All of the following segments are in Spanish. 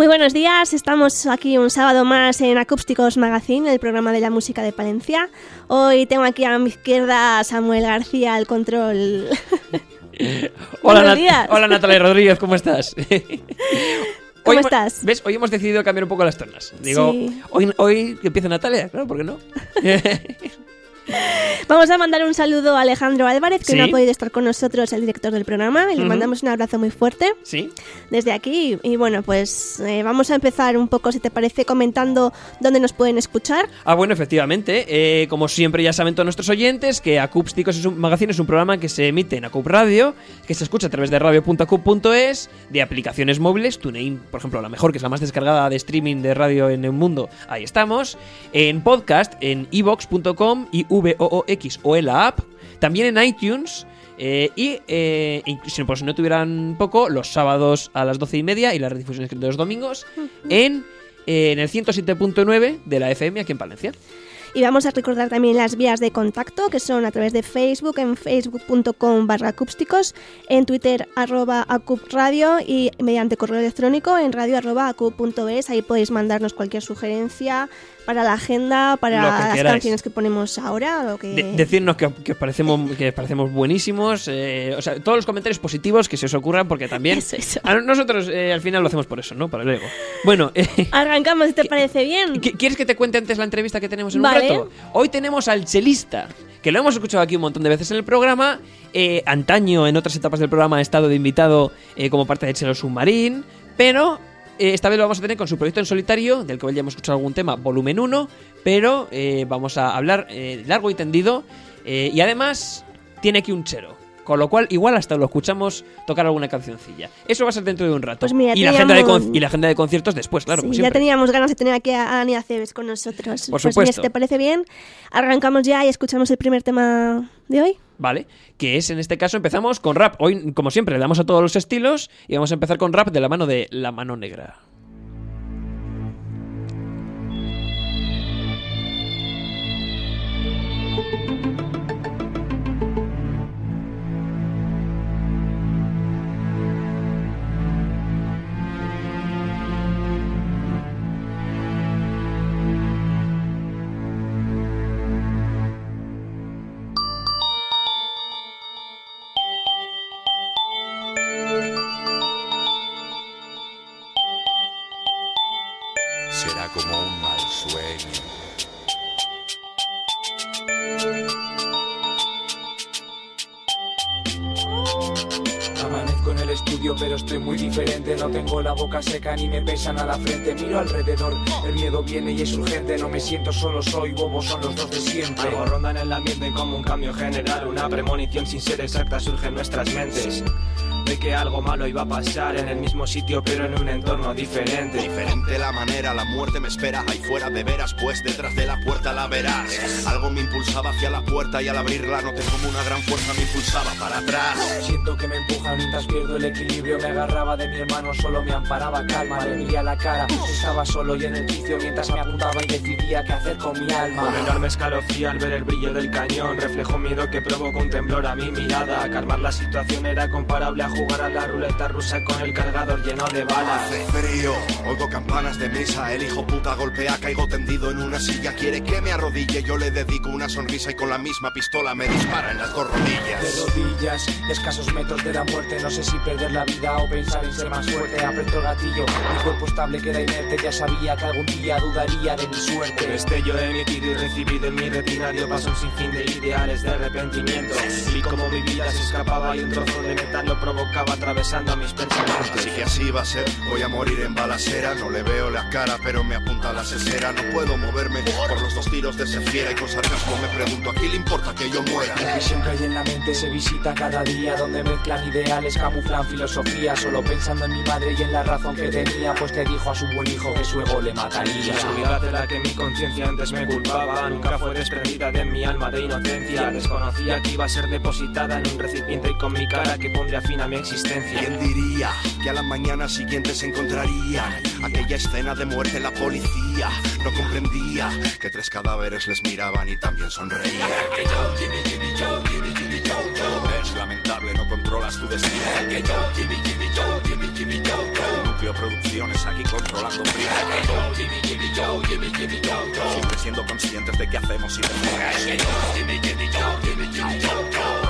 Muy buenos días, estamos aquí un sábado más en Acústicos Magazine, el programa de la música de Palencia. Hoy tengo aquí a mi izquierda a Samuel García, el control. Hola, Nat- días. Hola Natalia Rodríguez, ¿cómo estás? ¿Cómo Hoy estás? ¿Ves? Hoy hemos decidido cambiar un poco las tornas. Digo, Sí. hoy, hoy empieza Natalia, claro, ¿por qué no? Vamos a mandar un saludo a Alejandro Álvarez, que Sí. no ha podido estar con nosotros, el director del programa, y le mandamos un abrazo muy fuerte ¿Sí? desde aquí. Y bueno, pues eh, vamos a empezar un poco, si te parece, comentando dónde nos pueden escuchar. Ah, bueno, efectivamente. eh, como siempre ya saben todos nuestros oyentes que Acústicos es un magazine, es un programa que se emite en Acup Radio, que se escucha a través de radio.acup.es, de aplicaciones móviles, TuneIn, por ejemplo, la mejor, que es la más descargada de streaming de radio en el mundo, ahí estamos, en podcast, en evox.com y VOOX o en la app, también en iTunes. eh, y eh, incluso si por si no tuvieran poco, los sábados a las doce y media y las redifusiones de los domingos en, eh, en el 107.9 de la FM aquí en Palencia. Y vamos a recordar también las vías de contacto, que son a través de Facebook, en facebook.com barra acústicos, en Twitter arroba acupradio y mediante correo electrónico en radio arroba acup.es. Ahí podéis mandarnos cualquier sugerencia para la agenda, para las queráis. canciones que ponemos ahora. Lo que... De- decirnos que, que os parecemos, que os parecemos buenísimos. eh, o sea, todos los comentarios positivos que se os ocurran, porque también. Eso, eso. a nosotros eh, al final lo hacemos por eso, ¿no? Para el ego. Bueno, eh, Arrancamos, si te parece bien. ¿qui- ¿quieres que te cuente antes la entrevista que tenemos en Vale. un rato? Hoy tenemos al chelista, que lo hemos escuchado aquí un montón de veces en el programa. eh, antaño, en otras etapas del programa, ha estado de invitado eh, como parte de Chelo Submarín, pero. Eh, esta vez lo vamos a tener con su proyecto en solitario, del que hoy ya hemos escuchado algún tema, volumen 1, pero eh, vamos a hablar eh, largo y tendido. y además, tiene aquí un chero. Con lo cual, igual hasta lo escuchamos tocar alguna cancioncilla. Eso va a ser dentro de un rato. Pues mira, y, la agenda de y la agenda de conciertos después, claro. Sí, como ya teníamos ganas de tener aquí a Ania Cebes con nosotros. Por pues mira, supuesto. si te parece bien, arrancamos ya y escuchamos el primer tema de. ¿Vale? Que es, en este caso, empezamos con rap. Hoy, como siempre, le damos a todos los estilos y vamos a empezar con rap de la mano de La Mano Negra. Pesan a la frente Miro alrededor, el miedo viene y es urgente No me siento solo, soy bobo, son los dos de siempre. Algo ronda en el ambiente como un cambio general Una premonición sin ser exacta surge en nuestras mentes De que algo malo iba a pasar en el mismo sitio pero en un entorno diferente Diferente la manera, la muerte me espera ahí fuera de veras, pues detrás de la puerta la verás. Algo me impulsaba hacia la puerta y al abrirla noté como una gran fuerza me impulsaba para atrás. Siento que me empujan mientras pierdo el equilibrio Me agarraba de mi hermano, solo me amparaba calma Le miré a la cara, estaba solo y en el vicio Mientras me apuntaba y decidía qué hacer con mi alma Un enorme escalofrío al ver el brillo del cañón Reflejó miedo que provocó un temblor a mi mirada Calmar la situación era comparable a jugar a la ruleta rusa con el cargador lleno de balas Hace frío, oigo campanas de misa, el hijo puta golpea, caigo tendido en una silla, quiere que me arrodille, yo le dedico una sonrisa y con la misma pistola me dispara en las dos de rodillas. rodillas, escasos metros de la muerte. No sé si perder la vida o pensar en ser más fuerte. Aprieto el gatillo, mi cuerpo estable queda inerte. Ya sabía que algún día dudaría de mi El suerte. destello emitido y recibido en mi retina dio paso un sinfín de ideales de arrepentimiento Vi como mi vida se escapaba y un trozo de metal lo provocaba atravesando mis pensamientos Así que así va a ser, voy a morir en balas pechera. No le veo la cara, pero me apunta la sesera. No puedo moverme por los dos tiros de ese fiera. Y con sarcasmo me pregunto, ¿a quién le importa que yo muera? La visión que hay en la mente se visita cada día Donde mezclan ideales, camuflan filosofía Solo pensando en mi madre y en la razón que tenía Pues que dijo a su buen hijo que su ego le mataría La de la que mi conciencia antes me culpaba Nunca fue desprendida de mi alma de inocencia Desconocía que iba a ser depositada en un recipiente Y con mi cara que pondría fin a mi existencia ¿Quién diría que a la mañana siguiente se encontrarían aquella escena de muerte en la policía? No comprendía que tres cadáveres les miraban y también sonreían. Es lamentable, no controlas tu destino. Núcleo Producciones aquí controlando primo. Siempre siendo conscientes de qué hacemos y decimos. Algo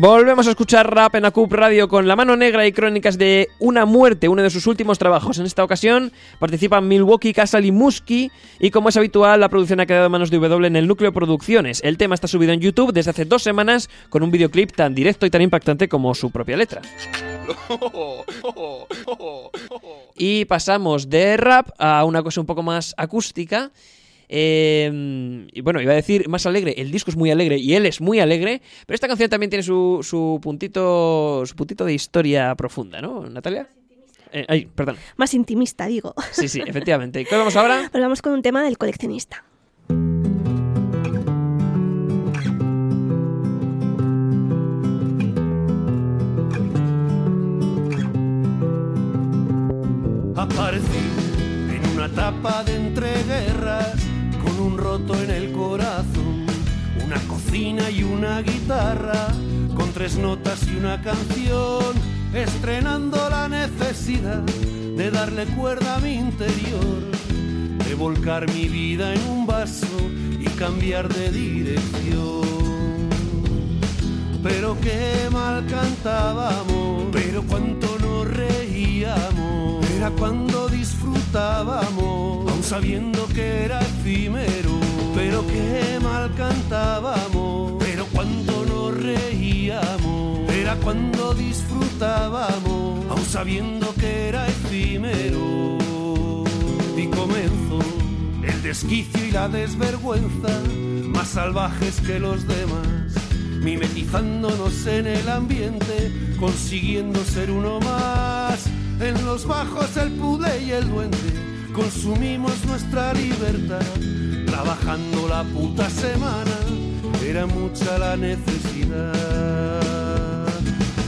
Volvemos a escuchar rap en ACUP Radio con La Mano Negra y crónicas de Una Muerte, uno de sus últimos trabajos. En esta ocasión participan Milwaukee, Castle y Musky y como es habitual, la producción ha quedado en manos de W en el núcleo Producciones. El tema está subido en YouTube desde hace dos semanas con un videoclip tan directo y tan impactante como su propia letra. Y pasamos de rap a una cosa un poco más acústica. Eh, y bueno, iba a decir más alegre. El disco es muy alegre y él es muy alegre, pero esta canción también tiene su, su puntito su puntito de historia profunda, ¿no, Natalia? Eh, ay, perdón. Más intimista, digo. Sí, sí, efectivamente. ¿Qué vamos ahora? Pues vamos con un tema del coleccionista. Aparecí en una etapa de entreguerras un roto en el corazón, una cocina y una guitarra, con tres notas y una canción, estrenando la necesidad de darle cuerda a mi interior, de volcar mi vida en un vaso y cambiar de dirección. Pero qué mal cantábamos, pero cuánto nos reíamos, era cuando disfrutábamos, aun sabiendo que era efímero, pero qué mal cantábamos, pero cuánto nos reíamos, era cuando disfrutábamos, aun sabiendo que era efímero. Y comenzó el desquicio y la desvergüenza, más salvajes que los demás mimetizándonos en el ambiente, consiguiendo ser uno más. En los bajos el pude y el duende, consumimos nuestra libertad, trabajando la puta semana, era mucha la necesidad.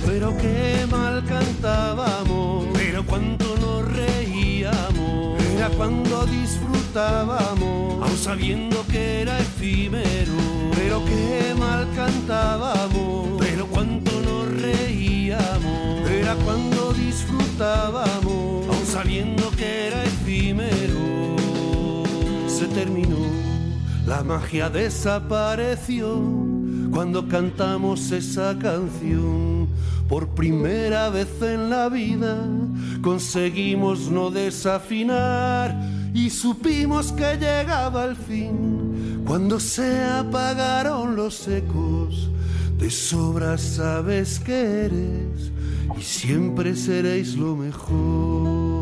Pero qué mal cantábamos, pero cuánto nos reíamos, era cuando disfrutábamos, aun sabiendo que era efímero. Pero qué mal cantábamos, pero cuánto era cuando disfrutábamos, aun sabiendo que era efímero. Se terminó, la magia desapareció cuando cantamos esa canción. Por primera vez en la vida conseguimos no desafinar y supimos que llegaba el fin cuando se apagaron los ecos. De sobra sabes que eres y siempre seréis lo mejor.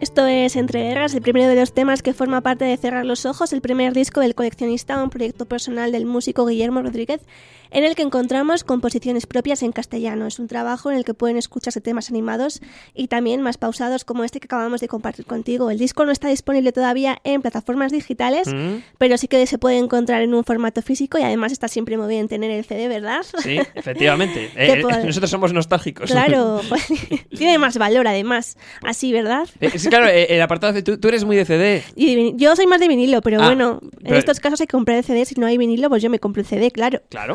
Esto es Entre Guerras, el primero de los temas que forma parte de Cerrar los Ojos, el primer disco del coleccionista, un proyecto personal del músico Guillermo Rodríguez, en el que encontramos composiciones propias en castellano. Es un trabajo en el que pueden escucharse temas animados y también más pausados como este que acabamos de compartir contigo. El disco no está disponible todavía en plataformas digitales, Mm. pero sí que se puede encontrar en un formato físico y además está siempre muy bien tener el CD, ¿verdad? Sí, efectivamente. Te Eh, puedo- nosotros somos nostálgicos. Claro, pues, tiene más valor además, así, ¿verdad? Eh, sí, claro, eh, el apartado de tú, tú eres muy de CD. Y de vini- yo soy más de vinilo, pero Ah, bueno, en estos casos hay que comprar el CD. Si no hay vinilo, pues yo me compro el CD, claro. Claro.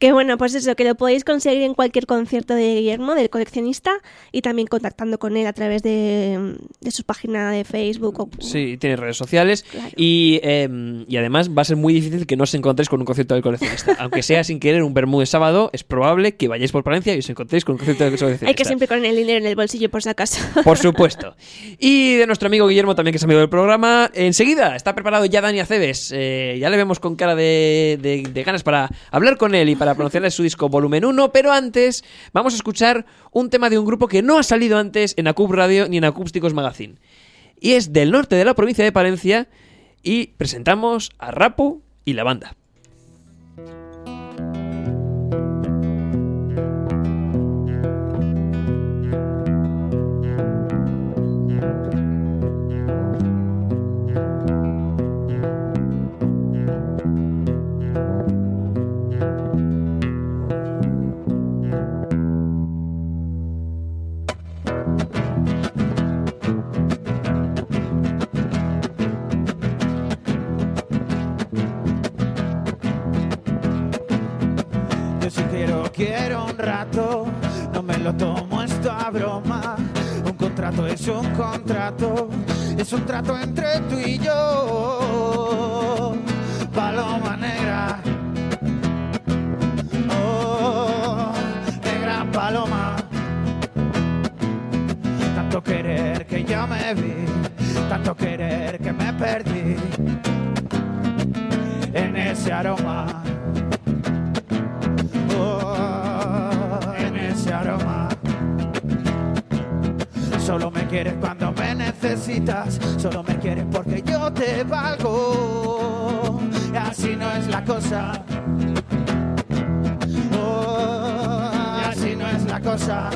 Que bueno, pues eso, que lo podéis conseguir en cualquier concierto de Guillermo, del coleccionista, y también contactando con él a través de, de su página de Facebook. O, Sí, tiene redes sociales. Claro. Y, eh, y además va a ser muy difícil que no os encontréis con un concierto del coleccionista. Aunque sea sin querer un Bermúdez sábado, es probable que vayáis por Palencia y os encontréis con un concierto del coleccionista. Hay que siempre con el dinero en el bolsillo, por si acaso. Por supuesto. Y de nuestro amigo Guillermo también, que es amigo del programa. Enseguida está preparado ya Dani Aceves. Eh, ya le vemos con cara de, de- de ganas para hablar con él y para pronunciarle su disco volumen 1. Pero antes vamos a escuchar un tema de un grupo que no ha salido antes en Acup Radio ni en Acústicos Magazine. Y es del norte de la provincia de Palencia. Y presentamos a Rapu y la banda. Quiero, un rato, no me lo tomo esto a broma. Un contrato es un contrato, es un trato entre tú y yo. Paloma negra, oh, negra paloma. Tanto querer que ya me vi, tanto querer que me perdí en ese aroma. Quieres cuando me necesitas, solo me quieres porque yo te valgo. Así no es la cosa. Oh, así no es la cosa.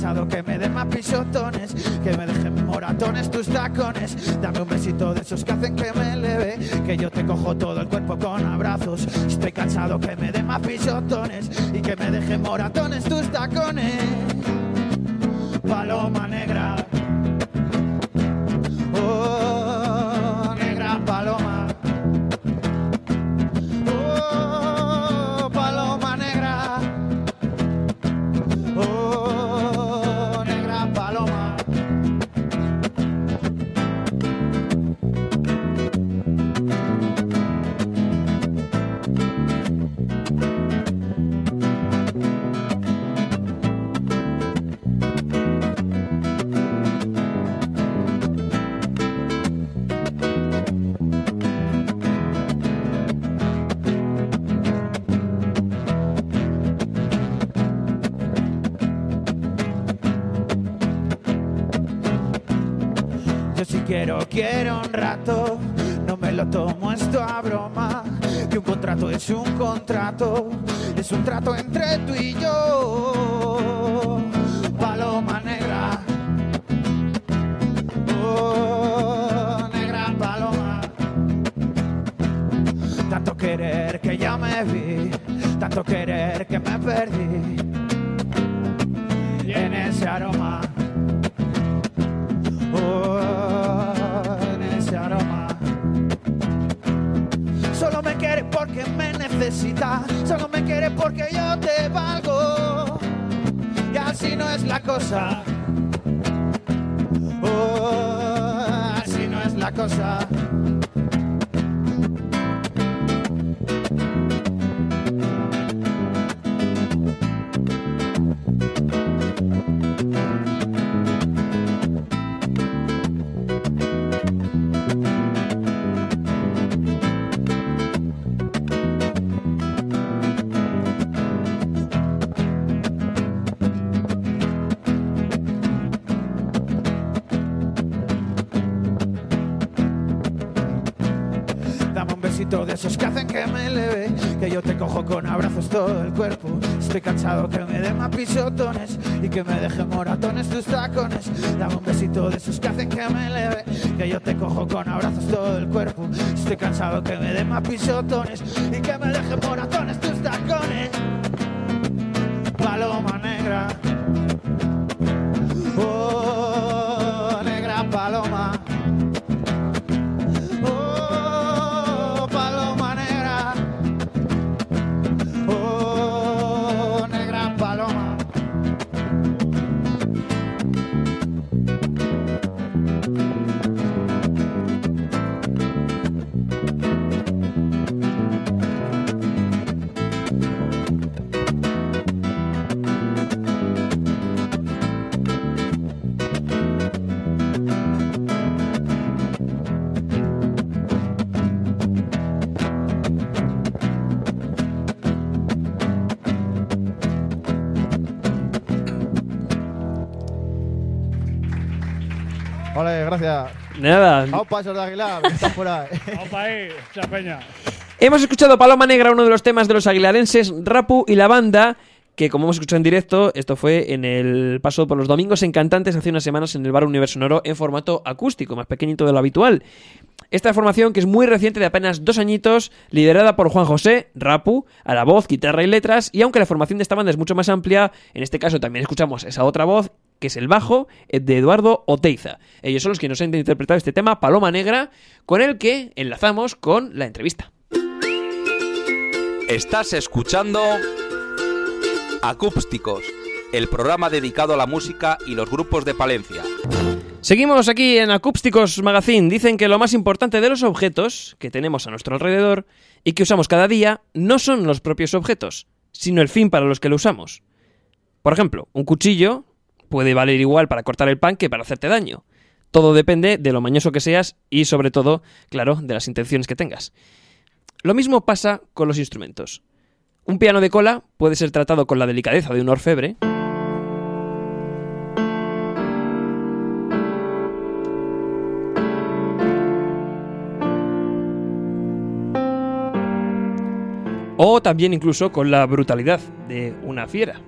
Cansado que me den más pisotones, que me dejen moratones tus tacones. Dame un besito de esos que hacen que me eleve, que yo te cojo todo el cuerpo con abrazos. Estoy cansado que me den más pisotones y que me dejen moratones tus tacones. Rato, no me lo tomo esto a broma. Que un contrato es un contrato, es un trato entre tú y yo. Paloma negra, oh, negra paloma. Tanto querer que ya me vi, tanto querer que me perdí. Y en ese aroma. Necesita, solo me quiere porque yo te valgo. Y así no es la cosa. Oh, así no es la cosa. Con abrazos todo el cuerpo. Estoy cansado que me den más pisotones y que me dejen moratones tus tacones. Dame un besito de esos que hacen que me eleve, que yo te cojo con abrazos todo el cuerpo. Estoy cansado que me den más pisotones y que me dejen moratones Nada. De Aguilar, que están por ahí. Peña. Hemos escuchado Paloma Negra, uno de los temas de los aguilarenses, Rapu y la banda, que como hemos escuchado en directo, esto fue en el paso por los domingos encantantes hace unas semanas en el bar Universo Sonoro en formato acústico, más pequeñito de lo habitual. Esta formación, que es muy reciente, de apenas dos añitos, liderada por Juan José, Rapu, a la voz, guitarra y letras, y aunque la formación de esta banda es mucho más amplia, en este caso también escuchamos esa otra voz, que es el bajo, eh, de Eduardo Oteiza. Ellos son los que nos han interpretado este tema, Paloma Negra, con el que enlazamos con la entrevista. Estás escuchando Acústicos, el programa dedicado a la música y los grupos de Palencia. Seguimos aquí en Acústicos Magazine. Dicen que lo más importante de los objetos que tenemos a nuestro alrededor y que usamos cada día no son los propios objetos, sino el fin para los que lo usamos. Por ejemplo, un cuchillo puede valer igual para cortar el pan que para hacerte daño. Todo depende de lo mañoso que seas y sobre todo, claro, de las intenciones que tengas. Lo mismo pasa con los instrumentos. Un piano de cola puede ser tratado con la delicadeza de un orfebre, o también incluso con la brutalidad de una fiera.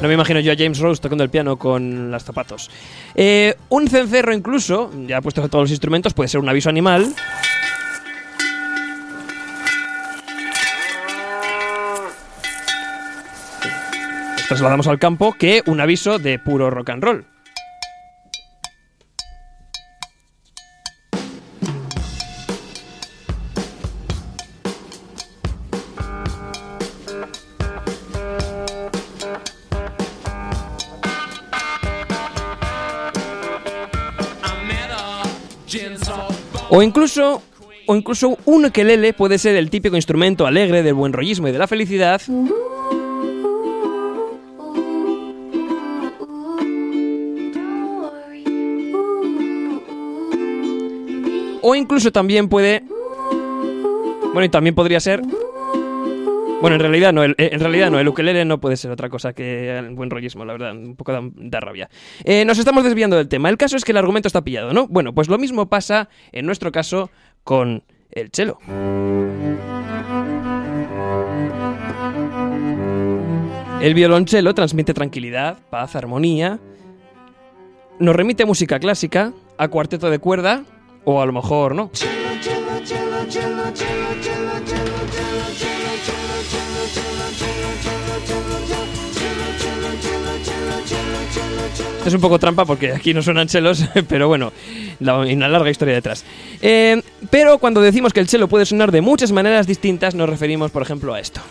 No me imagino yo a James Rose tocando el piano con los zapatos. Eh, un cencerro incluso, ya puesto a todos los instrumentos, puede ser un aviso animal. Trasladamos al campo que un aviso de puro rock and roll. O incluso, o incluso un ukelele puede ser el típico instrumento alegre del buen rollismo y de la felicidad. O incluso también puede... Bueno, y también podría ser... Bueno, en realidad no, el, eh, en realidad no, el ukelele no puede ser otra cosa que el buen rollismo, la verdad, un poco da, da rabia. Eh, nos estamos desviando del tema. El caso es que el argumento está pillado, ¿no? Bueno, pues lo mismo pasa en nuestro caso con el cello. El violonchelo transmite tranquilidad, paz, armonía. Nos remite a música clásica, a cuarteto de cuerda, o a lo mejor no. Es un poco trampa porque aquí no suenan chelos, pero bueno, hay una larga historia detrás. Eh, pero cuando decimos que el chelo puede sonar de muchas maneras distintas, nos referimos, por ejemplo, a esto.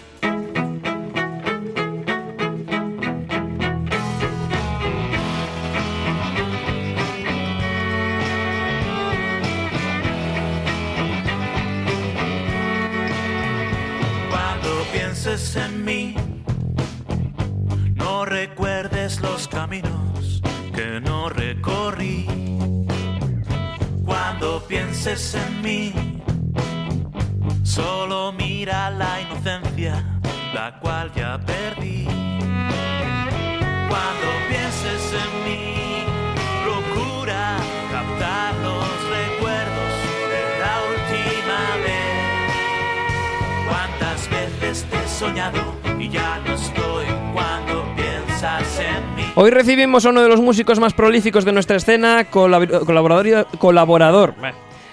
Pienses en mí, solo mira la inocencia, la cual ya perdí. Cuando pienses en mí, procura captar los recuerdos de la última vez. ¿Cuántas veces te he soñado y ya no estoy cuando piensas en mí? Hoy recibimos a uno de los músicos más prolíficos de nuestra escena, colab- colaborador, colaborador,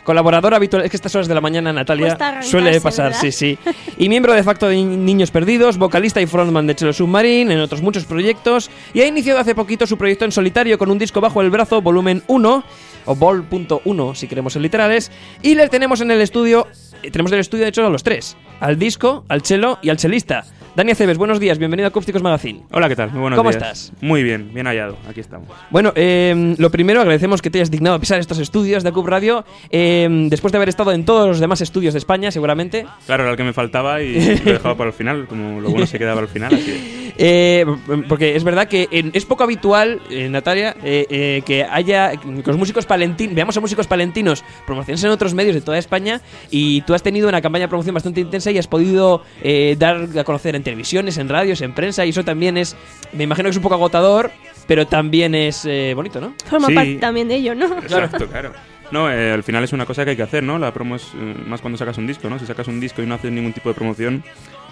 bah, colaborador habitual. Es que estas horas de la mañana, Natalia, suele pasar, ¿verdad? sí, sí. Y miembro de facto de Ni- Niños Perdidos, vocalista y frontman de Chelo Submarine, en otros muchos proyectos, y ha iniciado hace poquito su proyecto en solitario con un disco bajo el brazo, volumen 1, o vol.1 si queremos ser literales, y le tenemos en el estudio, eh, tenemos en el estudio de hecho a los tres, al disco, al chelo y al chelista. Dani Aceves, buenos días, bienvenido a Acústicos Magazine. Hola, ¿qué tal? Muy buenos ¿Cómo días. estás? Muy bien, bien hallado. Aquí estamos. Bueno, eh, lo primero, agradecemos que te hayas dignado a pisar estos estudios de Acup Radio, eh, después de haber estado en todos los demás estudios de España, seguramente. Claro, era el que me faltaba y lo he dejado para el final, como lo bueno se quedaba al final. Así Eh, porque es verdad que en- es poco habitual, eh, Natalia, eh, eh, que haya que los músicos palentinos, veamos a músicos palentinos promocionarse en otros medios de toda España y tú has tenido una campaña de promoción bastante intensa y has podido eh, dar a conocer en televisiones, en radios, en prensa y eso también es, me imagino que es un poco agotador, pero también es eh, bonito, ¿no? Forma Sí. parte también de ello, ¿no? Exacto, claro. No, eh, al final es una cosa que hay que hacer, ¿no? La promo es eh, más cuando sacas un disco, ¿no? Si sacas un disco y no haces ningún tipo de promoción,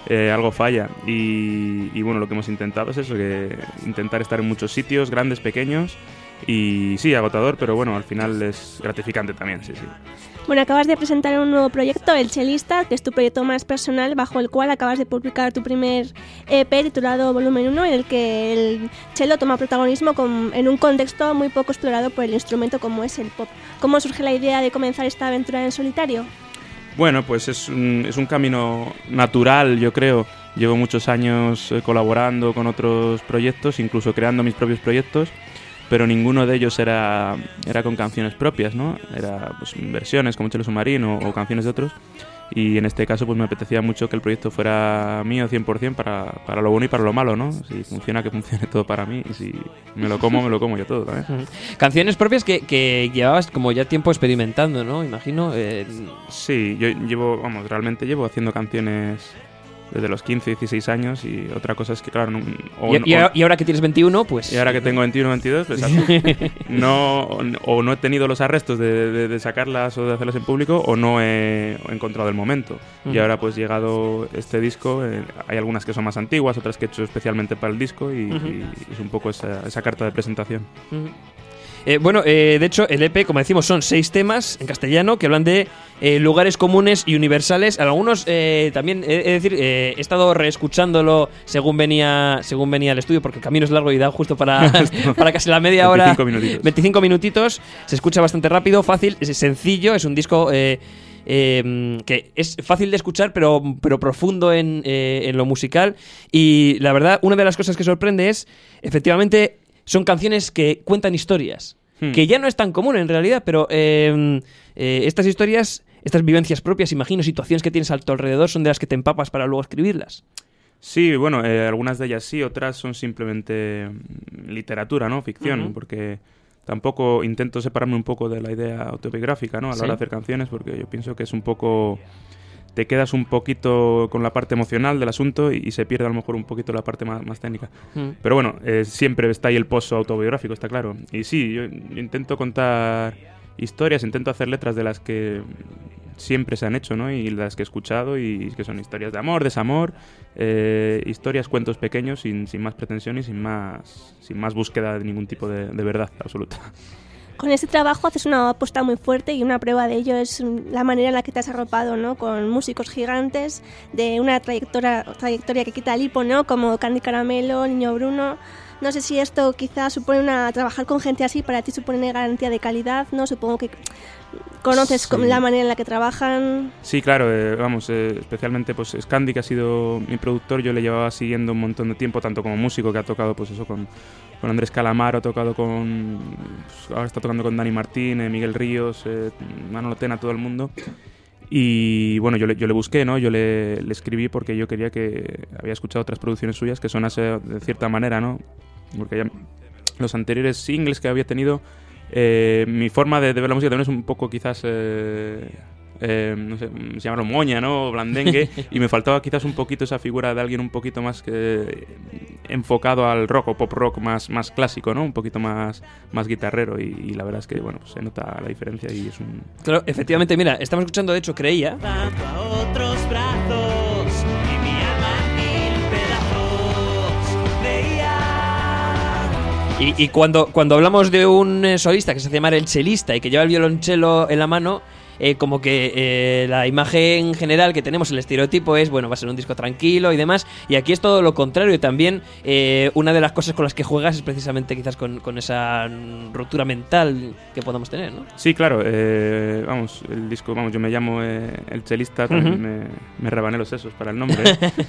eh, algo falla. Y, y bueno, lo que hemos intentado es eso, que intentar estar en muchos sitios, grandes, pequeños. Y sí, agotador, pero bueno, al final es gratificante también, sí, sí. Bueno, acabas de presentar un nuevo proyecto, El Chelista, que es tu proyecto más personal, bajo el cual acabas de publicar tu primer EP titulado Volumen 1, en el que el cello toma protagonismo con- en un contexto muy poco explorado por el instrumento como es el pop. ¿Cómo surge la idea de comenzar esta aventura en solitario? Bueno, pues es un, es un camino natural, yo creo. Llevo muchos años eh, colaborando con otros proyectos, incluso creando mis propios proyectos, pero ninguno de ellos era, era con canciones propias, ¿no? Era pues, versiones como Chelo Submarino o, o canciones de otros. Y en este caso pues me apetecía mucho que el proyecto fuera mío 100% para, para lo bueno y para lo malo, ¿no? Si funciona, que funcione todo para mí. Y si me lo como, me lo como yo todo también. Canciones propias que, que llevabas como ya tiempo experimentando, ¿no? Imagino. eh, Sí, yo llevo, vamos, realmente llevo haciendo canciones desde los 15, 16 años y otra cosa es que, claro, no, o- y, y o- ahora- y ahora que tienes 21, pues... y ahora que tengo 21, 22, pues no, o no he tenido los arrestos de, de- de sacarlas o de hacerlas en público o no he encontrado el momento. Y Ujú. ahora pues llegado este disco, eh, hay algunas que son más antiguas, otras que he hecho especialmente para el disco y, Ujú. y es un poco esa, esa carta de presentación. Ujú. Eh, bueno, eh, de hecho, el EP, como decimos, son seis temas en castellano que hablan de eh, lugares comunes y universales. Algunos eh, también, he de decir, eh, he estado reescuchándolo según venía, según venía al estudio, porque el camino es largo y da justo para, para casi la media hora. 25 minutitos. 25 minutitos. Se escucha bastante rápido, fácil, es sencillo, es un disco. eh, eh, que es fácil de escuchar, pero, pero profundo en, eh, en lo musical. Y la verdad, una de las cosas que sorprende es, efectivamente, son canciones que cuentan historias. Hmm. Que ya no es tan común en realidad, pero eh, eh, estas historias, estas vivencias propias, imagino, situaciones que tienes a tu alrededor, son de las que te empapas para luego escribirlas. Sí, bueno, eh, algunas de ellas sí, otras son simplemente mm, literatura, ¿no? Ficción, porque tampoco intento separarme un poco de la idea autobiográfica, ¿no? A la Sí. hora de hacer canciones, porque yo pienso que es un poco... Te quedas un poquito con la parte emocional del asunto y, y se pierde a lo mejor un poquito la parte más, más técnica. Mm. Pero bueno, eh, siempre está ahí el pozo autobiográfico, está claro. Y sí, yo, yo intento contar historias, intento hacer letras de las que siempre se han hecho, ¿no? Y las que he escuchado y que son historias de amor, desamor, eh, historias, cuentos pequeños sin, sin más pretensión y sin más, sin más búsqueda de ningún tipo de, de verdad absoluta. Con este trabajo haces una apuesta muy fuerte y una prueba de ello es la manera en la que te has arropado, ¿no? Con músicos gigantes de una trayectoria, trayectoria que quita el hipo, ¿no? Como Candy Caramelo, Niño Bruno. No sé si esto quizás supone una trabajar con gente así para ti supone garantía de calidad, ¿no? Supongo que conoces Sí. la manera en la que trabajan. Sí, claro, eh, vamos, eh, especialmente pues Scandi, que ha sido mi productor, yo le llevaba siguiendo un montón de tiempo, tanto como músico, que ha tocado pues eso con, con Andrés Calamaro, ha tocado con... pues, ahora está tocando con Dani Martín, eh, Miguel Ríos, eh, Manolo Tena, todo el mundo. Y bueno, yo le, yo le busqué, ¿no? Yo le, le escribí porque yo quería que... Había escuchado otras producciones suyas que sonase de cierta manera, ¿no? Porque ya los anteriores singles que había tenido, eh, mi forma de, de ver la música también es un poco quizás... eh, eh, no sé, mm, se llama moña, ¿no? O Blandengue. y me faltaba quizás un poquito esa figura de alguien un poquito más que enfocado al rock o pop rock más, más clásico, ¿no? Un poquito más, más guitarrero. Y, y la verdad es que, bueno, pues se nota la diferencia y es un... Claro, efectivamente, mira, estamos escuchando, de hecho, creía. Tanto a otros brazos Y, y cuando, cuando hablamos de un eh, solista que se hace llamar el chelista y que lleva el violonchelo en la mano, eh, como que eh, la imagen general que tenemos, el estereotipo es, bueno, va a ser un disco tranquilo y demás. Y aquí es todo lo contrario. Y también eh, una de las cosas con las que juegas es precisamente quizás con, con esa ruptura mental que podamos tener, ¿no? Sí, claro, eh, vamos, el disco, vamos, yo me llamo El Chelista, también me, me rebané los sesos para el nombre.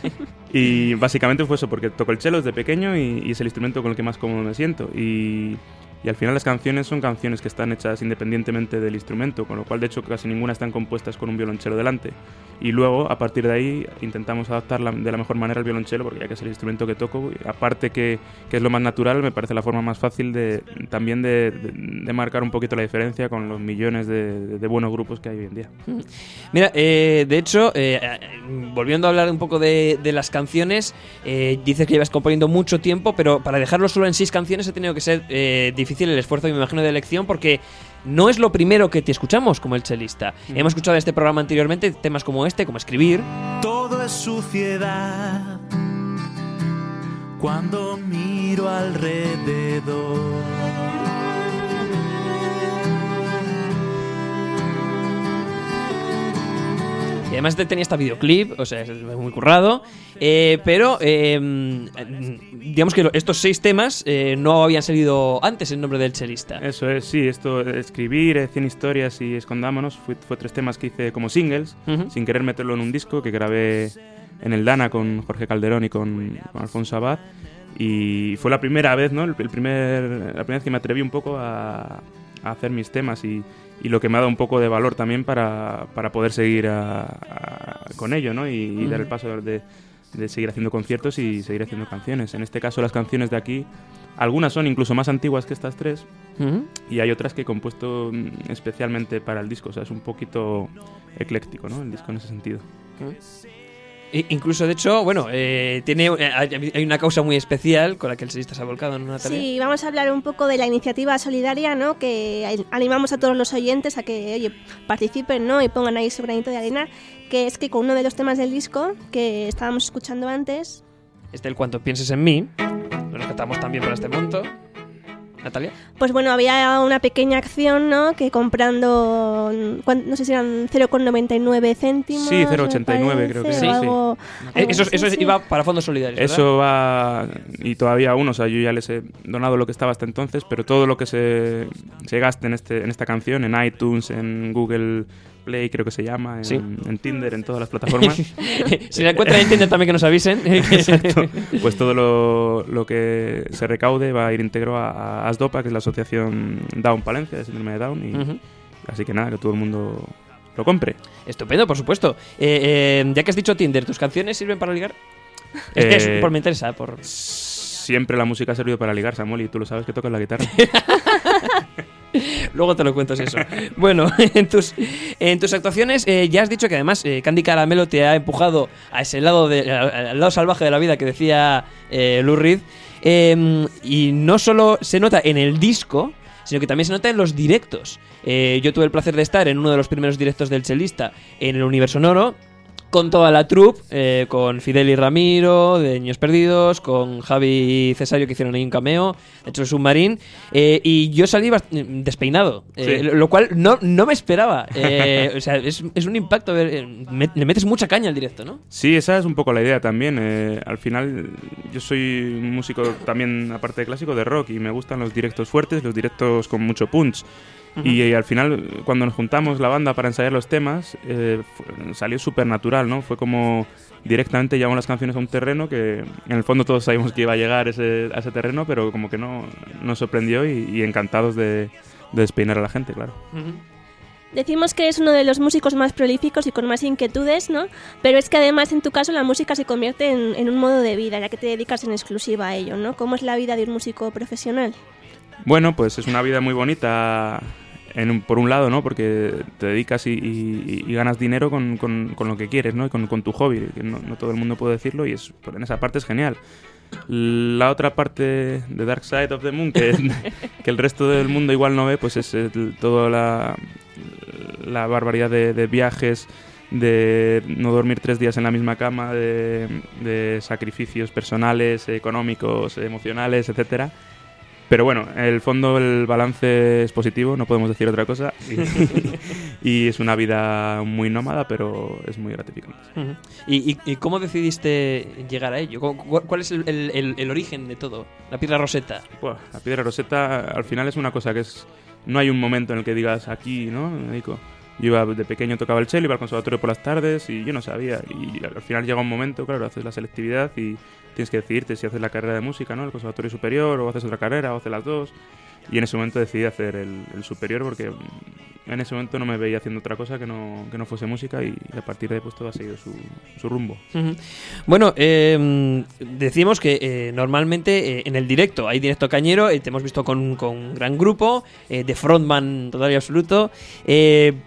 y básicamente fue eso, porque toco el chelo desde pequeño y, y es el instrumento con el que más cómodo me siento. Y, y al final las canciones son canciones que están hechas independientemente del instrumento, con lo cual de hecho casi ninguna están compuestas con un violonchelo delante. Y luego, a partir de ahí, intentamos adaptarla de la mejor manera al violonchelo, porque ya que es el instrumento que toco, aparte que, que es lo más natural, me parece la forma más fácil de también de, de- de marcar un poquito la diferencia con los millones de, de buenos grupos que hay hoy en día. Mira, eh, de hecho, eh, eh, volviendo a hablar un poco de, las canciones, eh, dices que llevas componiendo mucho tiempo, pero para dejarlo solo en seis canciones ha tenido que ser eh, difícil el esfuerzo, me imagino, de elección, porque no es lo primero que te escuchamos como el chelista. Hemos escuchado en este programa anteriormente temas como este, como escribir. Todo es suciedad cuando miro alrededor. Y además te- tenía esta videoclip, o sea, es muy currado. Eh, pero eh, mm, digamos que estos seis temas eh, no habían salido antes en nombre del chelista. Eso es, sí, esto, escribir, eh, 100 historias y escondámonos, fue, fue tres temas que hice como singles, sin querer meterlo en un disco que grabé en el Dana con Jorge Calderón y con, con Alfonso Abad. Y fue la primera vez, ¿no? El, el primer, la primera vez que me atreví un poco a, a hacer mis temas y, y lo que me ha dado un poco de valor también para, para poder seguir a- a- con ello, ¿no? Y, y dar el paso de, de seguir haciendo conciertos y seguir haciendo canciones. En este caso, las canciones de aquí, algunas son incluso más antiguas que estas tres, y hay otras que he compuesto mm, especialmente para el disco. O sea, es un poquito ecléctico, ¿no? El disco en ese sentido. Incluso, de hecho, bueno, eh, tiene, eh, hay una causa muy especial con la que el chelista se ha volcado, ¿no, Natalia? Sí, vamos a hablar un poco de la iniciativa solidaria, ¿no? Que animamos a todos los oyentes a que, oye, participen, ¿no? Y pongan ahí su granito de arena, que es que con uno de los temas del disco que estábamos escuchando antes, Este el cuanto pienses en mí. Lo rescatamos también para este punto. Natalia. pues bueno, había una pequeña acción, ¿no? Que comprando, cuán- no sé si eran 0,99 céntimos. Sí, me 0,89 creo que sí, sí. algo- Eh, algo Eso, así, eso sí. iba para fondos solidarios. ¿verdad? Eso va, y todavía aún, o sea, yo ya les he donado lo que estaba hasta entonces, pero todo lo que se, se gaste en, este, en esta canción, en iTunes, en Google Play, creo que se llama, en, Sí. en Tinder, en todas las plataformas. si la encuentran en Tinder también que nos avisen. Exacto. Pues todo lo, lo que se recaude va a ir íntegro a, a ASDOPA, que es la asociación Down Palencia, de síndrome de Down. Y, Ujú. Así que nada, que todo el mundo lo compre. Estupendo, por supuesto. Eh, eh, ya que has dicho Tinder, ¿tus canciones sirven para ligar? Es que es- Eh, por me interesa, por... Siempre la música ha servido para ligar, Samuel, y tú lo sabes que tocas la guitarra. Luego te lo cuento si eso. bueno, en tus, en tus actuaciones eh, ya has dicho que además eh, Candy Caramelo te ha empujado a ese lado, de, al lado salvaje de la vida que decía eh, Lou Reed. Eh, y no solo se nota en el disco, sino que también se nota en los directos. Eh, yo tuve el placer de estar en uno de los primeros directos del chelista en el Universo Noro. Con toda la troupe, eh, con Fidel y Ramiro, de Niños Perdidos, con Javi y Cesario que hicieron ahí un cameo, de hecho el submarín, eh, y yo salí bast- despeinado, eh, Sí. lo cual no, no me esperaba. Eh, o sea, es, es un impacto, ver, eh, me- le metes mucha caña al directo, ¿no? Sí, esa es un poco la idea también. al final, yo soy un músico también, aparte de clásico, de rock y me gustan los directos fuertes, los directos con mucho punch. Y, eh, al final, cuando nos juntamos la banda para ensayar los temas, eh, fue- salió súper natural, ¿no? Fue como directamente llevamos las canciones a un terreno que en el fondo todos sabíamos que iba a llegar ese, a ese terreno, pero como que no nos sorprendió y, y encantados de, de despeinar a la gente, claro. Decimos que es uno de los músicos más prolíficos y con más inquietudes, ¿no? Pero es que además en tu caso la música se convierte en, en un modo de vida, ya que te dedicas en exclusiva a ello, ¿no? ¿Cómo es la vida de un músico profesional? Bueno, pues es una vida muy bonita en un- por un lado, ¿no? Porque te dedicas y, y- y ganas dinero con, con- con lo que quieres, ¿no? Y con, con tu hobby, que no, no todo el mundo puede decirlo y es, en esa parte es genial. La otra parte de Dark Side of the Moon, que, que el resto del mundo igual no ve, pues es el- toda la, la barbaridad de, de viajes, de no dormir tres días en la misma cama, de, de sacrificios personales, económicos, emocionales, etcétera. Pero bueno, en el fondo el balance es positivo, no podemos decir otra cosa. Y, y es una vida muy nómada, pero es muy gratificante. ¿Y, y, y cómo decidiste llegar a ello? ¿Cu- cu- ¿Cuál es el, el- el- el origen de todo? La piedra roseta. La piedra roseta al final es una cosa que es... No hay un momento en el que digas aquí, ¿no? Me dedico. Iba de pequeño tocaba el cello, iba al conservatorio por las tardes y yo no sabía. Y al final llega un momento, claro, haces la selectividad y tienes que decidirte si haces la carrera de música, ¿no? El conservatorio superior o haces otra carrera o haces las dos. Y en ese momento decidí hacer el, superior porque mm, en ese momento no me veía haciendo otra cosa que no, que no fuese música y a partir de ahí pues todo ha seguido su, su rumbo. Bueno, eh, decimos que eh, normalmente eh, en el directo hay directo cañero, eh, te hemos visto con, con un gran grupo, de frontman total y absoluto,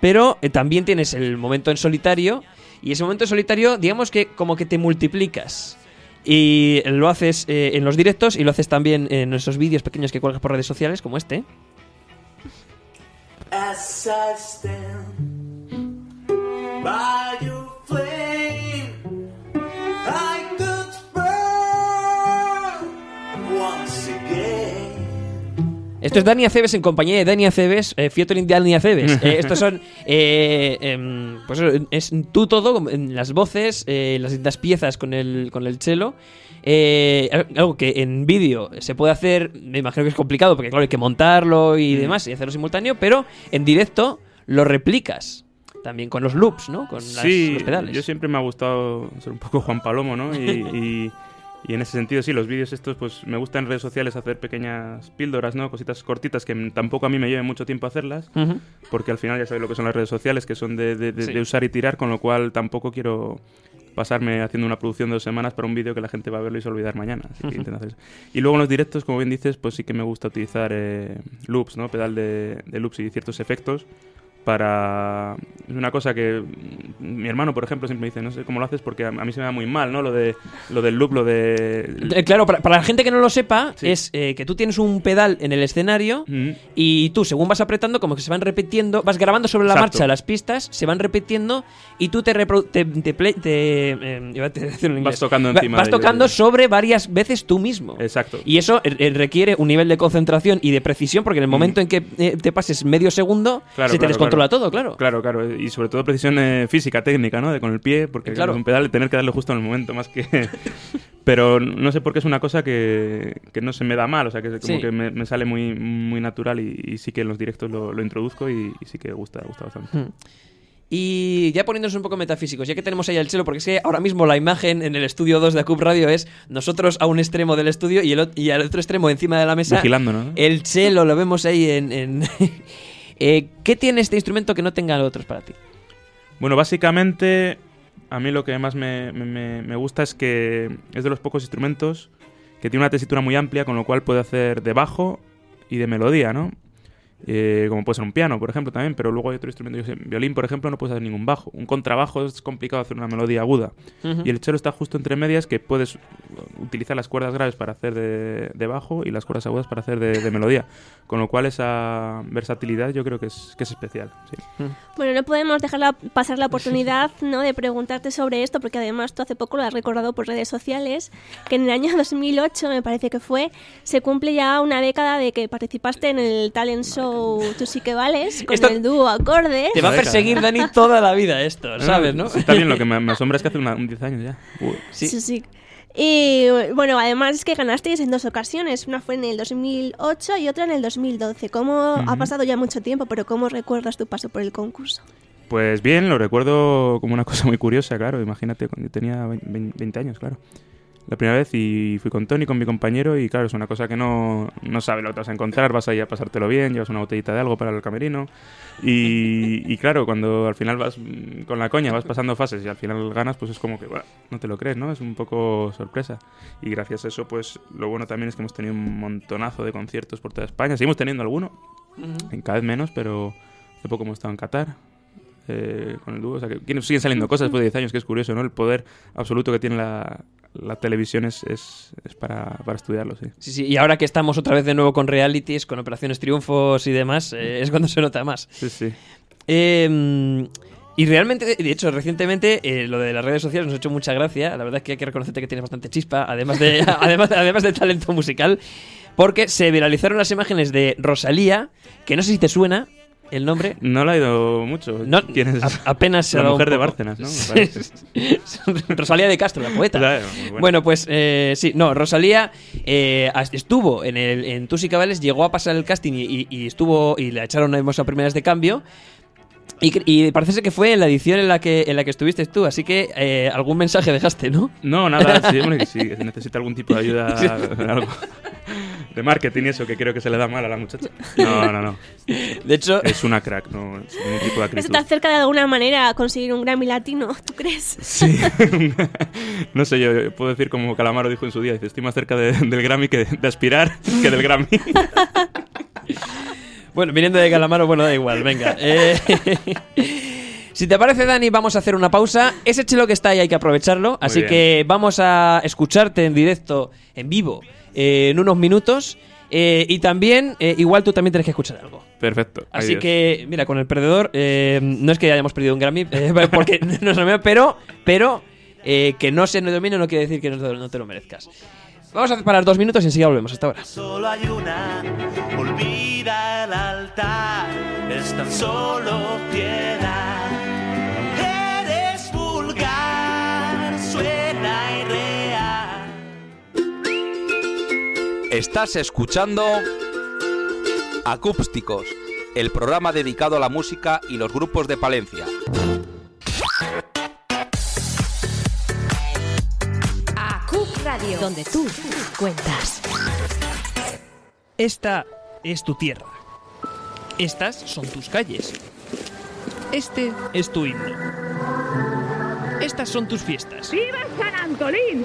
pero también tienes el momento en solitario, y ese momento en solitario, digamos que como que te multiplicas. Y lo haces eh, en los directos y lo haces también en esos vídeos pequeños que cuelgas por redes sociales, como este. Esto es Dani Aceves en compañía de Dani Aceves, eh, featuring Dani Aceves. Eh, estos son, eh, em, pues es tú todo, en las voces, eh, las distintas piezas con el, con el cello. Eh, algo que en vídeo se puede hacer, me imagino que es complicado, porque claro, hay que montarlo y Mm. demás y hacerlo simultáneo, pero en directo lo replicas. También con los loops, ¿no? Con las- sí, los pedales. yo siempre me ha gustado ser un poco Juan Palomo, ¿no? Y, y- en ese sentido, sí, los vídeos estos, pues me gusta en redes sociales hacer pequeñas píldoras, ¿no? Cositas cortitas que tampoco a mí me lleve mucho tiempo hacerlas, porque al final ya sabéis lo que son las redes sociales, que son de, de- de- Sí. de usar y tirar, con lo cual tampoco quiero pasarme haciendo una producción de dos semanas para un vídeo que la gente va a verlo y se olvidar mañana. Así que intento hacer eso. Y luego en los directos, como bien dices, pues sí que me gusta utilizar eh, loops, ¿no? Pedal de, de loops y ciertos efectos para... Es una cosa que mm, mi hermano, por ejemplo, siempre me dice, no sé cómo lo haces porque a, mí se me da muy mal, ¿no? Lo, de, lo del loop, lo de... Eh, Claro, para, para la gente que no lo sepa, es eh, que tú tienes un pedal en el escenario y tú, según vas apretando, como que se van repitiendo, vas grabando sobre la Exacto. marcha las pistas, se van repitiendo y tú te, te, te, play- te, eh, Vas tocando Va- encima Vas de ello, tocando sí. sobre varias veces tú mismo. Exacto. Y eso eh, eh, requiere un nivel de concentración y de precisión, porque en el momento en que eh, te pases medio segundo, Mm. Claro, se te claro, descontrola claro. todo, claro. Claro, claro. Y sobre todo precisión eh, física, técnica, ¿no? De con el pie, porque Claro. es un pedal tener que darle justo en el momento, más que... Pero no sé por qué es una cosa que, que no se me da mal, o sea, que como Sí. que me, me sale muy, muy natural y, y sí que en los directos lo, lo introduzco y, y sí que gusta, gusta bastante. Hmm. Y ya poniéndonos un poco metafísicos, ya que tenemos ahí el chelo, porque es que ahora mismo la imagen en el estudio 2 de Acup Radio es nosotros a un extremo del estudio y, el, ot- y al otro extremo encima de la mesa. Vigilando, ¿no? El chelo lo vemos ahí en. en- Eh, ¿Qué tiene este instrumento que no tengan otros para ti? Bueno, básicamente a mí lo que más me, me- gusta es que es de los pocos instrumentos que tiene una tesitura muy amplia, con lo cual puede hacer de bajo y de melodía, ¿no? Eh, como puede ser un piano, por ejemplo, también, pero luego hay otro instrumento, yo sé, violín, por ejemplo, no puedes hacer ningún bajo. Un contrabajo es complicado hacer una melodía aguda. Ujú. Y el cello está justo entre medias que puedes utilizar las cuerdas graves para hacer de, de bajo y las cuerdas agudas para hacer de, de melodía. Con lo cual esa versatilidad yo creo que es, que es especial. sí. Bueno, no podemos dejar la- pasar la oportunidad ¿no? de preguntarte sobre esto, porque además tú hace poco lo has recordado por redes sociales, que en el año 2008, me parece que fue, se cumple ya una década de que participaste en el talent show Tú sí que vales, con Esto- el dúo Acordes. Te va a perseguir Dani toda la vida esto, ¿sabes, no? Está bien, lo que me, me asombra es que hace una- un 10 años ya. Sí. sí, Y bueno, además es que ganasteis en dos ocasiones. Una fue en el 2008 y otra en el 2012. ¿Cómo ha pasado ya mucho tiempo, pero cómo recuerdas tu paso por el concurso? Pues bien, lo recuerdo como una cosa muy curiosa, claro. Imagínate, cuando yo tenía 20, 20 años, claro. La primera vez y fui con Tony, con mi compañero, y claro, es una cosa que no, no sabes lo que vas a encontrar, vas ahí a pasártelo bien, llevas una botellita de algo para el camerino. Y, y claro, cuando al final vas con la coña, vas pasando fases y al final ganas, pues es como que, bueno, no te lo crees, ¿no? Es un poco sorpresa. Y gracias a eso, pues lo bueno también es que hemos tenido un montonazo de conciertos por toda España. Seguimos teniendo alguno, en cada vez menos, pero hace poco hemos estado en Qatar eh, con el dúo. O sea, que siguen saliendo cosas después de 10 años, que es curioso, ¿no? El poder absoluto que tiene la, la televisión es, es, es para, para estudiarlo, sí. Sí, sí, y ahora que estamos otra vez de nuevo con realities, con operaciones triunfos y demás, eh, es cuando se nota más. Sí, sí. Eh, y realmente, de hecho, recientemente eh, lo de las redes sociales nos ha hecho mucha gracia. La verdad es que hay que reconocerte que tienes bastante chispa, además de, además, además de talento musical, porque se viralizaron las imágenes de Rosalía, que no sé si te suena el nombre. No la ha ido mucho. No, apenas se La ha dado mujer de. Bárcenas, ¿no? Rosalía de Castro, la poeta. Claro. Bueno, pues eh, sí, no, Rosalía eh, estuvo en el en Tus y Cabales, llegó a pasar el casting y, y- y estuvo y la echaron a primeras de cambio. Y, y parece ser que fue en la edición en la que en la que estuviste tú, así que eh, algún mensaje dejaste, ¿no? No, nada, sí, hombre, que sí, que necesita algún tipo de ayuda, Sí. algo de marketing y eso, que creo que se le da mal a la muchacha. No, no, no. De hecho... Es una crack, no es ningún tipo de acritud. Está cerca de alguna manera a conseguir un Grammy latino, ¿tú crees? Sí. no sé, yo puedo decir como Calamaro dijo en su día, dice, estoy más cerca de- del Grammy que de, de aspirar que del Grammy. Bueno, viniendo de Calamaro, bueno, da igual, venga. Eh, si te parece, Dani, vamos a hacer una pausa. Ese chelo que está ahí hay que aprovecharlo. así bien. que vamos a escucharte en directo, en vivo, eh, en unos minutos. Eh, y también, eh, igual tú también tienes que escuchar algo. Perfecto. Así que, mira, con el perdedor, eh, no es que hayamos perdido un Grammy, eh, porque no es lo mío, pero, pero eh, que no se nos domine no quiere decir que no te lo merezcas. Vamos a parar dos minutos y enseguida volvemos. Hasta ahora. Solo hay una, olvida el altar, es tan solo piedad. Eres vulgar, suena irreal. Estás escuchando Acústicos, el programa dedicado a la música y los grupos de Palencia. Donde tú cuentas. Esta es tu tierra. Estas son tus calles. Este es tu himno. Estas son tus fiestas. ¡Viva San Antolín!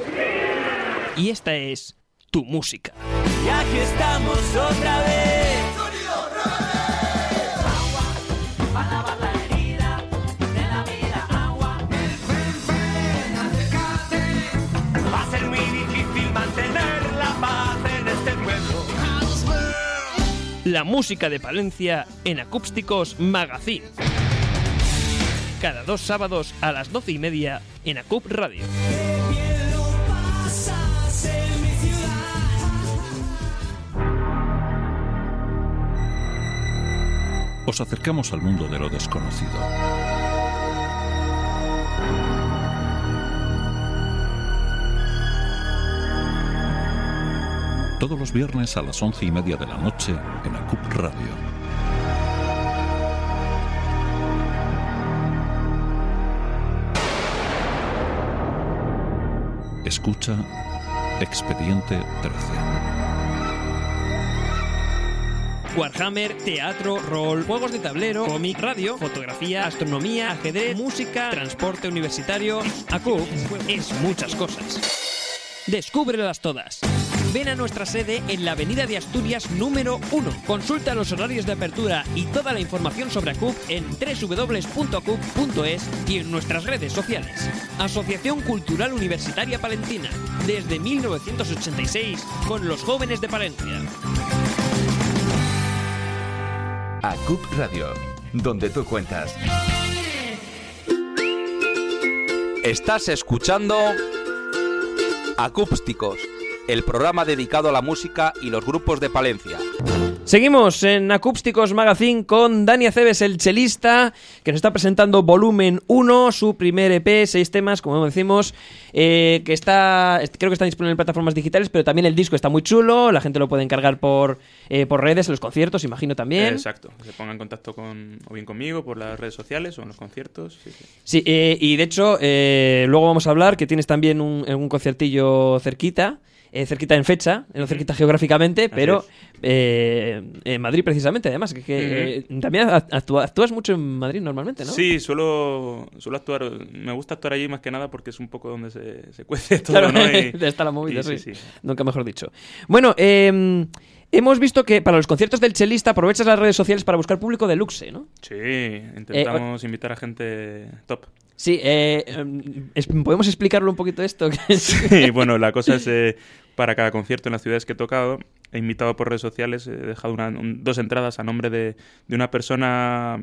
Y esta es tu música. Y aquí estamos otra vez. La música de Palencia en Acústicos Magazine. Cada dos sábados a las doce y media en Acup Radio. Os acercamos al mundo de lo desconocido. Todos los viernes a las once y media de la noche en ACUP Radio. Escucha Expediente 13. Warhammer, teatro, rol, juegos de tablero, cómic, radio, fotografía, astronomía, ajedrez, música, transporte universitario. ACUP es muchas cosas. Descúbrelas todas. Ven a nuestra sede en la Avenida de Asturias número 1. Consulta los horarios de apertura y toda la información sobre ACUP en www.acup.es y en nuestras redes sociales. Asociación Cultural Universitaria Palentina, desde 1986, con los jóvenes de Palencia. ACUP Radio, donde tú cuentas. Estás escuchando Acústicos, el programa dedicado a la música y los grupos de Palencia. Seguimos en Acústicos Magazine con Dani Aceves, el chelista, que nos está presentando Volumen 1, su primer EP, seis temas, como decimos, eh, que está, creo que está disponible en plataformas digitales, pero también el disco está muy chulo, la gente lo puede encargar por, eh, por redes, en los conciertos, imagino también. Exacto, que se ponga en contacto con, o bien conmigo por las redes sociales o en los conciertos. Sí, sí. Sí, eh, y de hecho, eh, luego vamos a hablar que tienes también un, un conciertillo cerquita. Eh, cerquita en fecha, no cerquita geográficamente, pero eh, en Madrid precisamente, además, que, que, eh, también actúa- actúas mucho en Madrid normalmente, ¿no? Sí, suelo, suelo actuar. Me gusta actuar allí más que nada porque es un poco donde se, se cuece todo, Claro, ¿no? Y- está la movida, y sí. sí, sí. Nunca mejor dicho. Bueno, eh, hemos visto que para los conciertos del chelista aprovechas las redes sociales para buscar público de luxe, ¿no? Sí, intentamos invitar a gente top. Sí, eh, em, ¿podemos explicarlo un poquito esto? Sí, bueno, la cosa es, eh, para cada concierto en las ciudades que he tocado, he invitado por redes sociales, he dejado una- un- dos entradas a nombre de, de una persona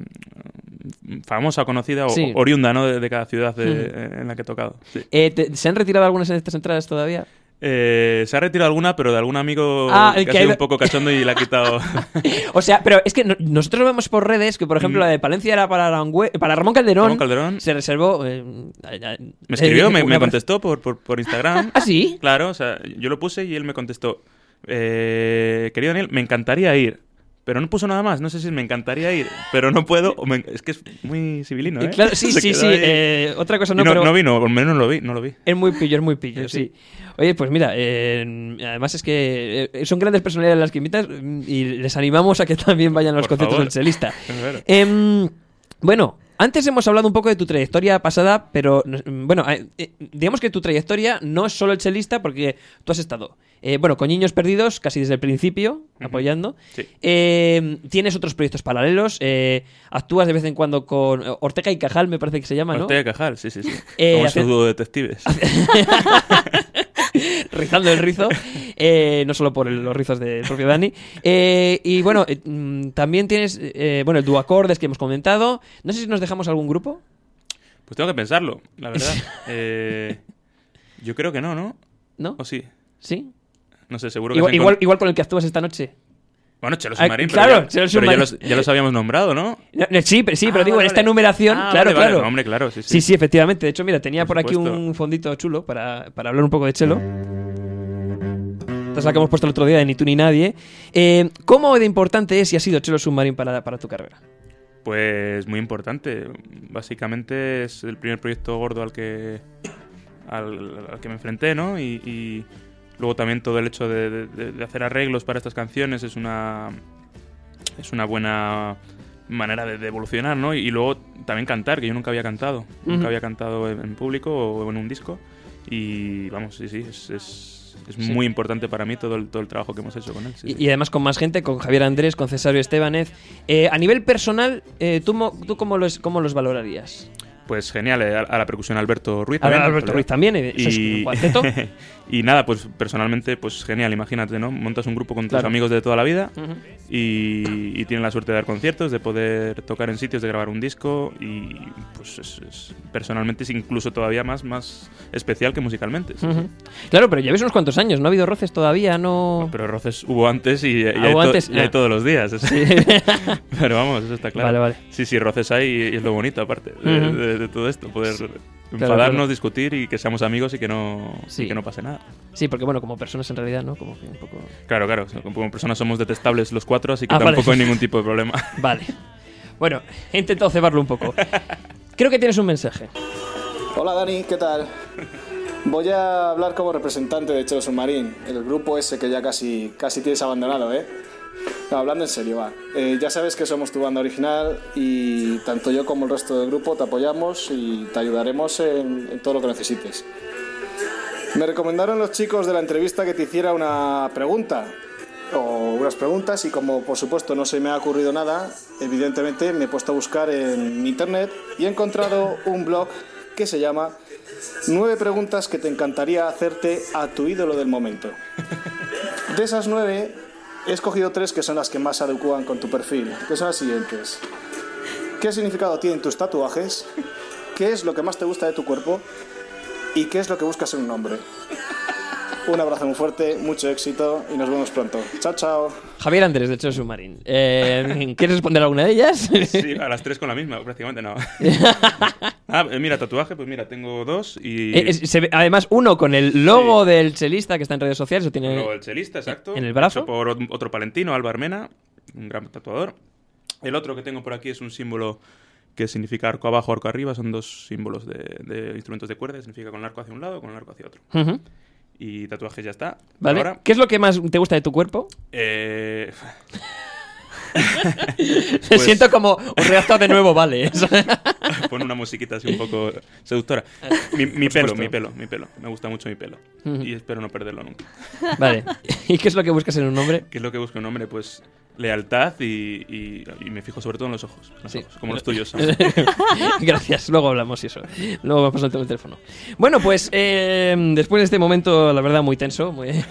mm, famosa, conocida o Sí. oriunda ¿no? de, de cada ciudad de- en la que he tocado. Sí. Eh, ¿Se han retirado algunas de estas entradas todavía? Eh, se ha retirado alguna, pero de algún amigo Ah, el que ha que ha sido ido- un poco cachondo y la ha quitado. O sea, pero es que no- nosotros vemos por redes que, por ejemplo, la de Palencia era para, Arangüe- para Ramón Calderón. Mm. Ramón Calderón. Se reservó. eh, eh, Me escribió, eh, me, una me contestó por, por, por Instagram. ¿Ah, sí? Claro, o sea, yo lo puse y él me contestó. Eh, querido Daniel, me encantaría ir. Pero no puso nada más. No sé si me encantaría ir, pero no puedo. o me- es que es muy civilino, ¿eh? Claro, sí, sí, sí. eh, otra cosa no, no, pero. no vino, al menos no lo vi. No lo vi. Es muy pillo, es muy pillo, sí. Oye, pues mira, eh, además es que son grandes personalidades las que invitas y les animamos a que también vayan a los Por conciertos favor. del chelista. Em, bueno, antes hemos hablado un poco de tu trayectoria pasada, pero mm, bueno, eh, eh, digamos que tu trayectoria no es solo el chelista porque tú has estado, eh, bueno, con Niños Perdidos casi desde el principio, apoyando. Sí. Eh, tienes otros proyectos paralelos, eh, actúas de vez en cuando con Ortega y Cajal, me parece que se llama, ¿no? Ortega y Cajal, sí, sí, sí. Famoso hace- dúo de detectives. rizando el rizo, eh, no solo por el- los rizos del propio Dani. Eh, y bueno, eh, mm, también tienes, eh, bueno, el duacordes que hemos comentado. No sé si nos dejamos algún grupo. Pues tengo que pensarlo, la verdad. Eh, yo creo que no, ¿no? ¿No? ¿O sí? ¿Sí? No sé, seguro que Igual, igual, igual con el que actúas esta noche. Bueno, Chelo Ah, Submarín, claro, pero, ya, Chelo pero ya, Submarín. los, ya los habíamos nombrado, ¿no? No, no, Sí, pero, sí, pero Ah, digo, vale, en esta numeración, Ah, claro, vale, claro. Hombre, claro, sí, sí. Sí, sí, efectivamente. De hecho, mira, tenía por, Por aquí un fondito chulo para, para hablar un poco de chelo. Esta es la que hemos puesto el otro día de Ni tú ni nadie. Eh, ¿Cómo de importante es y ha sido Chelo Submarine para, para tu carrera? Pues muy importante. Básicamente es el primer proyecto gordo al que al, al que me enfrenté, ¿no? Y, y luego también todo el hecho de, de- de hacer arreglos para estas canciones es una es una buena manera de, de evolucionar, ¿no? Y, luego también cantar, que yo nunca había cantado, nunca había cantado en, en público o en un disco. Y vamos, sí, sí, es, es, es Sí. muy importante para mí todo el, todo el trabajo que hemos hecho con él. sí, Y, sí. y además con más gente, con Javier Andrés, con Cesario Estebanez. Eh, a nivel personal, eh, ¿tú, tú cómo, los, cómo los valorarías? Pues genial, eh, a, la percusión Alberto Ruiz A también. Alberto. Ruiz también, eh, cuarteto. y nada, pues personalmente, pues genial, imagínate, ¿no? Montas un grupo con tus Claro. amigos de toda la vida y, y tienen la suerte de dar conciertos, de poder tocar en sitios, de grabar un disco y pues es, es- personalmente es incluso todavía más, más especial que musicalmente. sí. Claro, pero lleves unos cuantos años, no ha habido roces todavía, no... Pero roces hubo antes y, y Ah, hay, hubo to- antes, y hay ah. todos los días. Sí. Pero vamos, eso está claro. Vale, vale. Sí, sí, roces hay y es lo bonito aparte de. De- de todo esto, poder Claro, enfadarnos, claro. discutir y que seamos amigos y que no, y Sí. que no pase nada. Sí, porque bueno, como personas en realidad, ¿no? Como que un poco... Claro, claro, como personas somos detestables los cuatro, así que Ah, vale. tampoco hay ningún tipo de problema. Vale. Bueno, he intentado cebarlo un poco. Creo que tienes un mensaje. Hola Dani, ¿qué tal? Voy a hablar como representante de Chelo Submarín, el grupo ese que ya casi, casi tienes abandonado, ¿eh? Hablando en serio, va. Eh, ya sabes que somos tu banda original y tanto yo como el resto del grupo te apoyamos y te ayudaremos en, en todo lo que necesites. Me recomendaron los chicos de la entrevista que te hiciera una pregunta o unas preguntas y como por supuesto no se me ha ocurrido nada, evidentemente me he puesto a buscar en internet y he encontrado un blog que se llama Nueve preguntas que te encantaría hacerte a tu ídolo del momento. De esas nueve he escogido tres que son las que más se adecuan con tu perfil, que son las siguientes. ¿Qué significado tienen tus tatuajes? ¿Qué es lo que más te gusta de tu cuerpo? ¿Y qué es lo que buscas en un hombre? Un abrazo muy fuerte, mucho éxito y nos vemos pronto. Chao, chao. Javier Andrés, de Chelo Submarine. Eh, ¿Quieres responder a alguna de ellas? Sí, a las tres con la misma, prácticamente no. ah, eh, mira, tatuaje, pues mira, tengo dos y... Eh, es- se ve- además, uno con el logo del chelista que está en redes sociales. Tiene el chelista, exacto. En el brazo. Hecho por ot- otro palentino, Alba Armena, un gran tatuador. El otro que tengo por aquí es un símbolo que significa arco abajo, arco arriba. Son dos símbolos de, de instrumentos de cuerda. Significa con el arco hacia un lado, con el arco hacia otro. Ujú. Y tatuajes ya está. ¿Vale? Ahora, ¿Qué es lo que más te gusta de tu cuerpo? eh, Me Pues- siento como un redactor de nuevo, vale. Pon una musiquita así un poco seductora. Mi, pelo, mi pelo, mi pelo. Me gusta mucho mi pelo. Y espero no perderlo nunca. Vale. ¿Y qué es lo que buscas en un hombre? ¿Qué es lo que busco en un hombre? Pues lealtad y, y- y me fijo sobre todo en los ojos. Los ojos, como los tuyos. Gracias, luego hablamos y eso. Luego me paso el teléfono. Bueno, pues eh, después de este momento, la verdad, muy tenso. muy-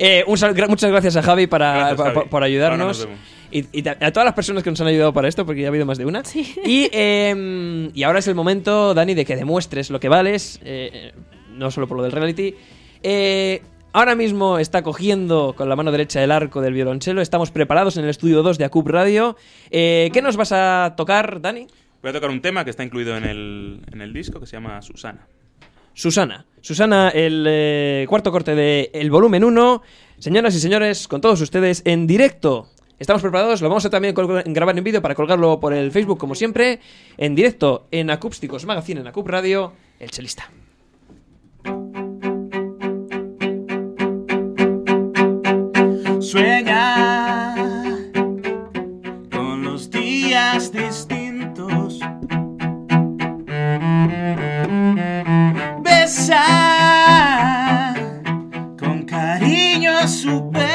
Eh, un sal- gra- muchas gracias a Javi, para, Gracias, pa- Javi. pa- por Ahora ayudarnos. nos vemos. Y, a todas las personas que nos han ayudado para esto, porque ya ha habido más de una. Y, eh, y ahora es el momento, Dani, de que demuestres lo que vales, eh, no solo por lo del reality. Eh, ahora mismo está cogiendo con la mano derecha el arco del violonchelo. Estamos preparados en el estudio 2 de ACUP Radio. Eh, ¿Qué nos vas a tocar, Dani? Voy a tocar un tema que está incluido en el, en el disco que se llama Susana. Susana. Susana, el eh, cuarto corte de El Volumen 1. Señoras y señores, con todos ustedes en directo. Estamos preparados, lo vamos a también grabar en vídeo para colgarlo por el Facebook como siempre. En directo en Acústicos Magazine, en Acup Radio, El Chelista. Cariño a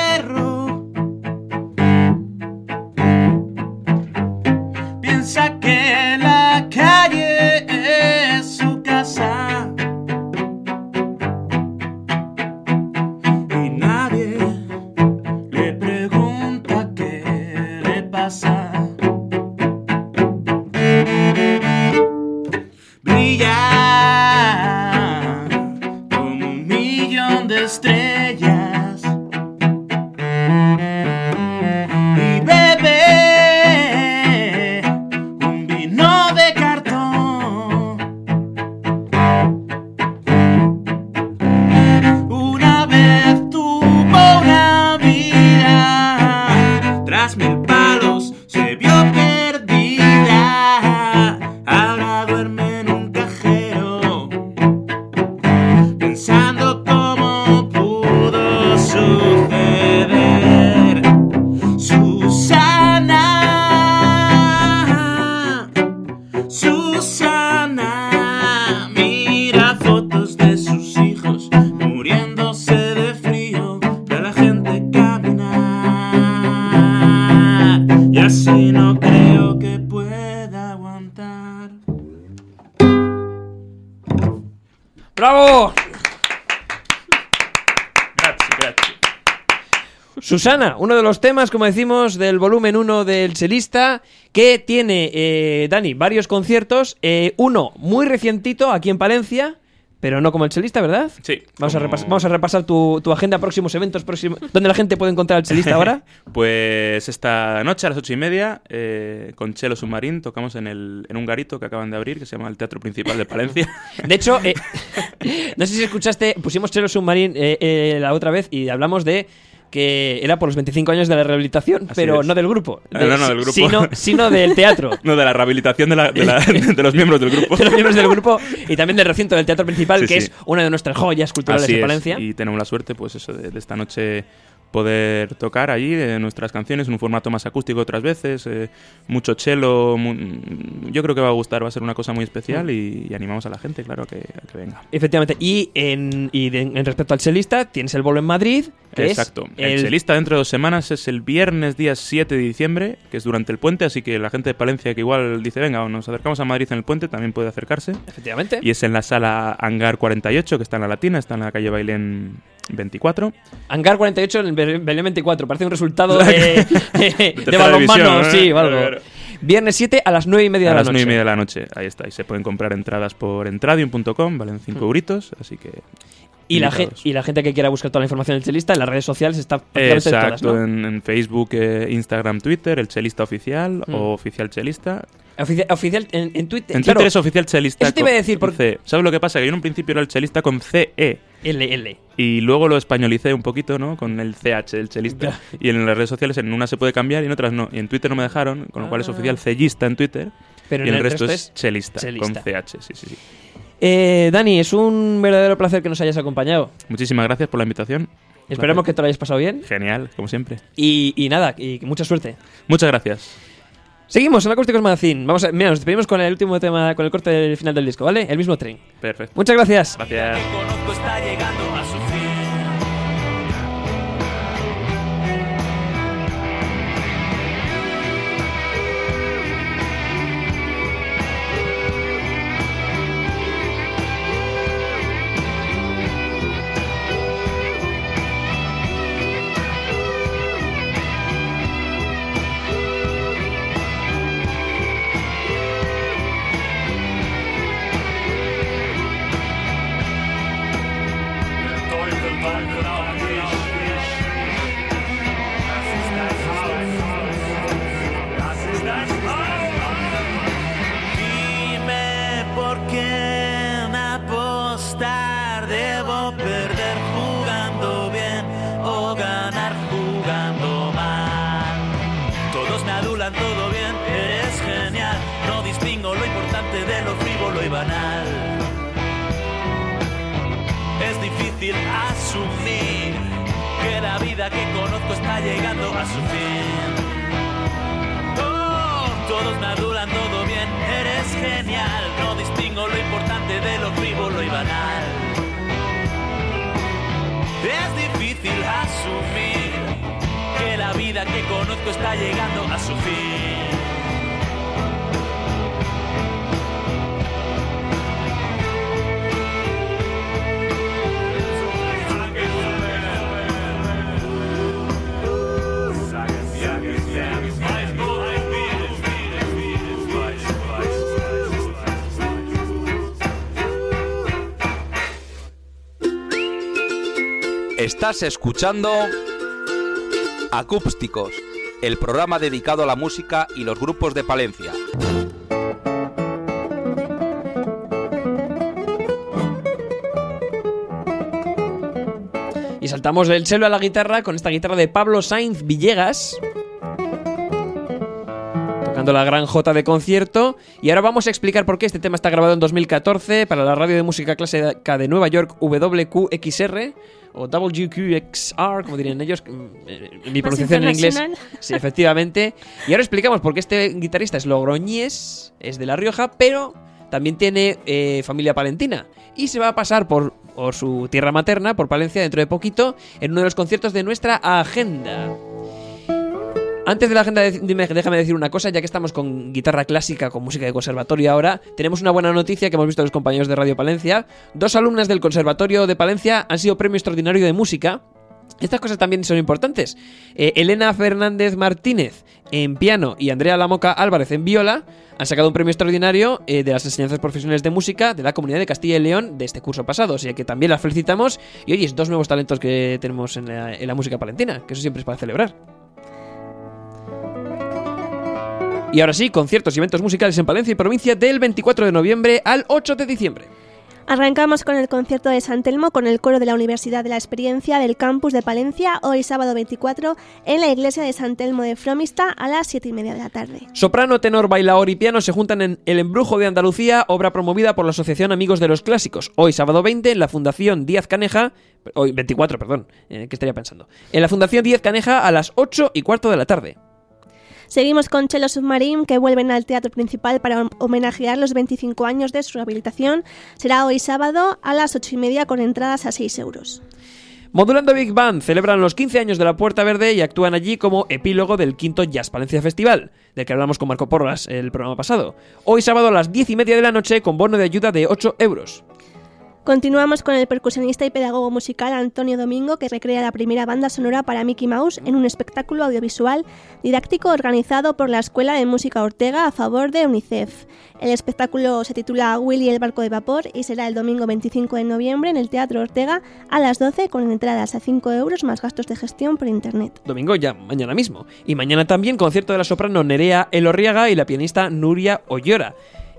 Susana, uno de los temas, como decimos, del volumen 1 del chelista, que tiene, eh, Dani, varios conciertos. eh, uno muy recientito aquí en Palencia, pero no como el chelista, ¿verdad? Sí. Vamos, a, vamos repasar tu, tu agenda, próximos eventos, próximos... ¿Dónde la gente puede encontrar al chelista ahora? Pues esta noche a las ocho y media, eh, con Chelo Submarín, tocamos en, el, en un garito que acaban de abrir, que se llama el Teatro Principal de Palencia. De hecho, eh, no sé si escuchaste, pusimos Chelo Submarine eh, eh, la otra vez y hablamos de que era por los 25 años de la rehabilitación, Así pero es. no del grupo. De- no, no, del grupo. Sino, sino del teatro. no, de la rehabilitación de, la- de la- de los miembros del grupo. de los miembros del grupo y también del recinto del teatro principal, Sí, que sí. es una de nuestras joyas culturales Así de es, Palencia. Y tenemos la suerte, pues eso, de, de esta noche poder tocar allí eh, nuestras canciones en un formato más acústico otras veces, eh, mucho cello, mu- yo creo que va a gustar, va a ser una cosa muy especial y, y animamos a la gente, claro, que, a que venga. Efectivamente. Y en, y de- en respecto al chelista, tienes el bolo en Madrid. Que Exacto. Es El chelista dentro de dos semanas es el viernes día 7 de diciembre, que es durante el puente, así que la gente de Palencia que igual dice, venga, nos acercamos a Madrid en el puente, también puede acercarse. Efectivamente. Y es en la sala Hangar 48, que está en la Latina, está en la calle Bailén 24. Hangar 48 en el Be- Belén 24. Parece un resultado de, de, balonmano, ¿eh? sí, o algo. Claro. Viernes 7 a las 9 y media a de la las noche. 9 y media de la noche, ahí está. Y se pueden comprar entradas por entradium.com, valen 5 Mm. euritos, así que... Y la, y la gente que quiera buscar toda la información del chelista en las redes sociales está prácticamente todas, Exacto, ¿no? en, en Facebook, eh, Instagram, Twitter, el chelista oficial Mm. o oficial chelista. Ofici- oficial en, en Twitter. En claro, Twitter es oficial chelista. Eso te iba a decir, porque-. ¿Sabes lo que pasa? Que yo en un principio era el chelista con CE. LL. Y luego lo españolicé un poquito, ¿no? Con el CH, el chelista. Y en las redes sociales en una se puede cambiar y en otras no. Y en Twitter no me dejaron, con lo cual es Ah. oficial cellista en Twitter. Pero y en el el resto, resto es chelista, chelista. con CH, sí, sí, sí. Eh, Dani, es un verdadero placer que nos hayas acompañado. Muchísimas gracias por la invitación. Esperemos que Placer. te lo hayas pasado bien. Genial, como siempre. Y, y nada, y mucha suerte. Muchas gracias. Seguimos en Acústicos Magazine. Vamos a, mira, nos despedimos con el último tema, con el corte del final del disco, ¿vale? El mismo tren. Perfecto. Muchas gracias. Gracias. Vida que conozco está llegando a su fin. Oh, todos me adulan, todo bien, eres genial. No distingo lo importante de lo frívolo y banal. Es difícil asumir que la vida que conozco está llegando a su fin. Estás escuchando Acústicos, el programa dedicado a la música y los grupos de Palencia. Y saltamos del cello a la guitarra con esta guitarra de Pablo Sainz Villegas. La gran J de concierto. Y ahora vamos a explicar por qué este tema está grabado en 2014 para la radio de música clásica de Nueva York WQXR o WQXR, como dirían ellos, mm, eh, mi pronunciación en inglés. Sí, efectivamente. Y ahora explicamos por qué este guitarrista es logroñés, es de La Rioja, pero también tiene eh, familia palentina. Y se va a pasar por, por su tierra materna, por Palencia, dentro de poquito, en uno de los conciertos de nuestra agenda. Antes de la agenda, déjame decir una cosa, ya que estamos con guitarra clásica, con música de conservatorio ahora, tenemos una buena noticia que hemos visto los compañeros de Radio Palencia. Dos alumnas del Conservatorio de Palencia han sido premio extraordinario de música. Estas cosas también son importantes. Eh, Elena Fernández Martínez en piano y Andrea Lamoca Álvarez en viola han sacado un premio extraordinario eh, de las enseñanzas profesionales de música de la Comunidad de Castilla y León de este curso pasado. Así que también las felicitamos. Y oye, es dos nuevos talentos que tenemos en la música palentina, que eso siempre es para celebrar. Y ahora sí, conciertos y eventos musicales en Palencia y provincia del 24 de noviembre al 8 de diciembre. Arrancamos con el concierto de San Telmo con el coro de la Universidad de la Experiencia del campus de Palencia hoy sábado 24 en la iglesia de San Telmo de Fromista a las 7 y media de la tarde. Soprano, tenor, bailaor y piano se juntan en El Embrujo de Andalucía, obra promovida por la Asociación Amigos de los Clásicos. Hoy sábado 20 en la Fundación Díaz Caneja, hoy 24, perdón, eh, ¿qué estaría pensando? En la Fundación Díaz Caneja a las 8 y cuarto de la tarde. Seguimos con Chelo Submarine, que vuelven al teatro principal para homenajear los 25 años de su rehabilitación. Será hoy sábado a las 8 y media con entradas a 6 euros. Modulando Big Band celebran los 15 años de la Puerta Verde y actúan allí como epílogo del quinto Jazz Palencia Festival, del que hablamos con Marco Porras el programa pasado. Hoy sábado a las 10 y media de la noche con bono de ayuda de 8 euros. Continuamos con el percusionista y pedagogo musical Antonio Domingo, que recrea la primera banda sonora para Mickey Mouse en un espectáculo audiovisual didáctico organizado por la Escuela de Música Ortega a favor de UNICEF. El espectáculo se titula Willy el barco de vapor y será el domingo 25 de noviembre en el Teatro Ortega a las 12 con entradas a 5 euros más gastos de gestión por internet. Domingo ya, mañana mismo. Y mañana también concierto de la soprano Nerea Elorriaga y la pianista Nuria Ollora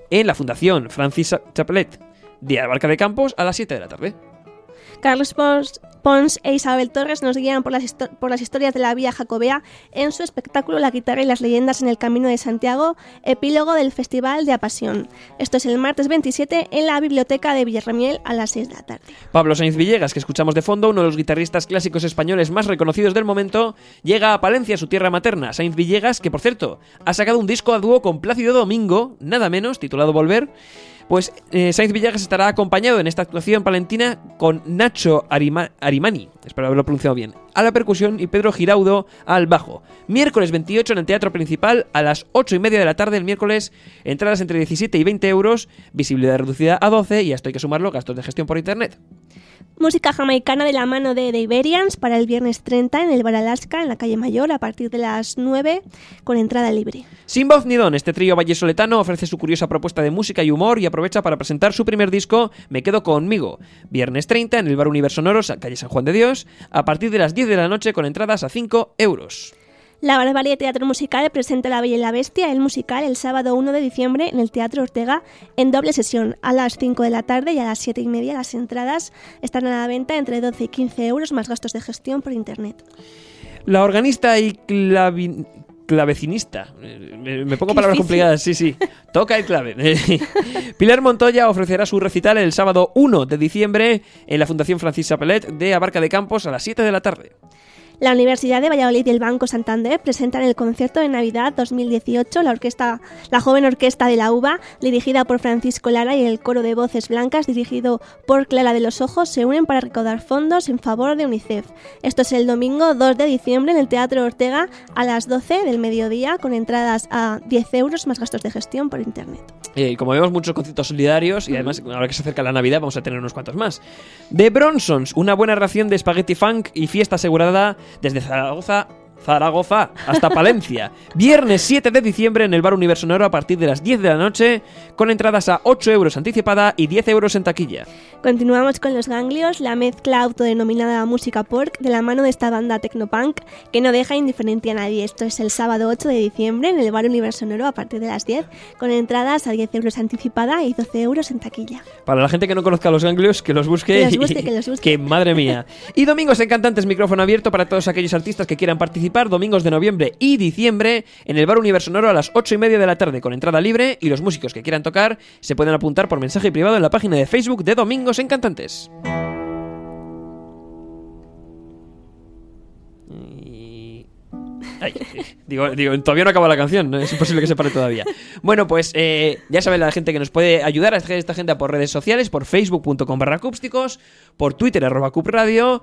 en la Fundación Francis Chapelet. Día de Barca de Campos a las 7 de la tarde. Carlos Pons, Pons e Isabel Torres nos guían por las, histo- por las historias de la Vía Jacobea en su espectáculo La guitarra y las leyendas en el Camino de Santiago, epílogo del Festival de Apasión. Esto es el martes 27 en la Biblioteca de Villarramiel a las 6 de la tarde. Pablo Sainz Villegas, que escuchamos de fondo, uno de los guitarristas clásicos españoles más reconocidos del momento, llega a Palencia, su tierra materna. Sainz Villegas, que por cierto, ha sacado un disco a dúo con Plácido Domingo, nada menos, titulado Volver. Pues eh, Sainz Villegas estará acompañado en esta actuación palentina con Nacho Arima- Arimani, espero haberlo pronunciado bien, a la percusión y Pedro Giraudo al bajo. Miércoles 28 en el Teatro Principal a las 8 y media de la tarde el miércoles, entradas entre 17 y 20 euros, visibilidad reducida a 12 y a esto hay que sumarlo gastos de gestión por internet. Música jamaicana de la mano de The Iberians para el viernes 30 en el Bar Alaska, en la calle Mayor, a partir de las 9, con entrada libre. Sin voz ni don, este trío vallesoletano ofrece su curiosa propuesta de música y humor y aprovecha para presentar su primer disco, Me Quedo Conmigo, viernes 30 en el Bar Universo Noros, calle San Juan de Dios, a partir de las 10 de la noche con entradas a 5 euros. La Barbarie Teatro Musical presenta La Bella y la Bestia, el musical, el sábado 1 de diciembre en el Teatro Ortega en doble sesión, a las 5 de la tarde y a las 7 y media. Las entradas están a la venta entre 12 y 15 euros más gastos de gestión por internet. La organista y clavecinista. Me, me pongo Qué palabras difícil. complicadas, sí, sí. Toca el clave. Pilar Montoya ofrecerá su recital el sábado 1 de diciembre en la Fundación Francis Chapelet de Abarca de Campos a las 7 de la tarde. La Universidad de Valladolid y el Banco Santander presentan el concierto de Navidad 2018, la orquesta, la joven orquesta de la UBA, dirigida por Francisco Lara y el coro de voces blancas, dirigido por Clara de los Ojos, se unen para recaudar fondos en favor de UNICEF. Esto es el domingo 2 de diciembre en el Teatro Ortega a las 12 del mediodía, con entradas a 10 euros más gastos de gestión por internet. Eh, y como vemos muchos conciertos solidarios y además ahora que se acerca la Navidad vamos a tener unos cuantos más. The Bronsons, una buena ración de spaghetti funk y fiesta asegurada desde Zaragoza, Zaragoza hasta Palencia. Viernes 7 de diciembre en el Bar Universo Noro a partir de las 10 de la noche con entradas a 8 euros anticipada y 10 euros en taquilla. Continuamos con los ganglios, la mezcla autodenominada música pork de la mano de esta banda tecnopunk que no deja indiferente a nadie. Esto es el sábado 8 de diciembre en el Bar Universo Noro a partir de las 10 con entradas a 10 euros anticipada y 12 euros en taquilla. Para la gente que no conozca los ganglios, que los busque. Que los busque, y- que los busque. que madre mía. Y domingos en Cantantes, micrófono abierto para todos aquellos artistas que quieran participar. Domingos de noviembre y diciembre en el Bar Universo Sonoro a las 8 y media de la tarde con entrada libre. Y los músicos que quieran tocar se pueden apuntar por mensaje privado en la página de Facebook de Domingos en Cantantes. Y- Ay, digo, digo, todavía no acaba la canción, ¿no? es imposible que se pare todavía. Bueno, pues eh, ya saben la gente que nos puede ayudar a esta agenda por redes sociales, por facebook.com barra acústicos, por twitter arroba cupradio,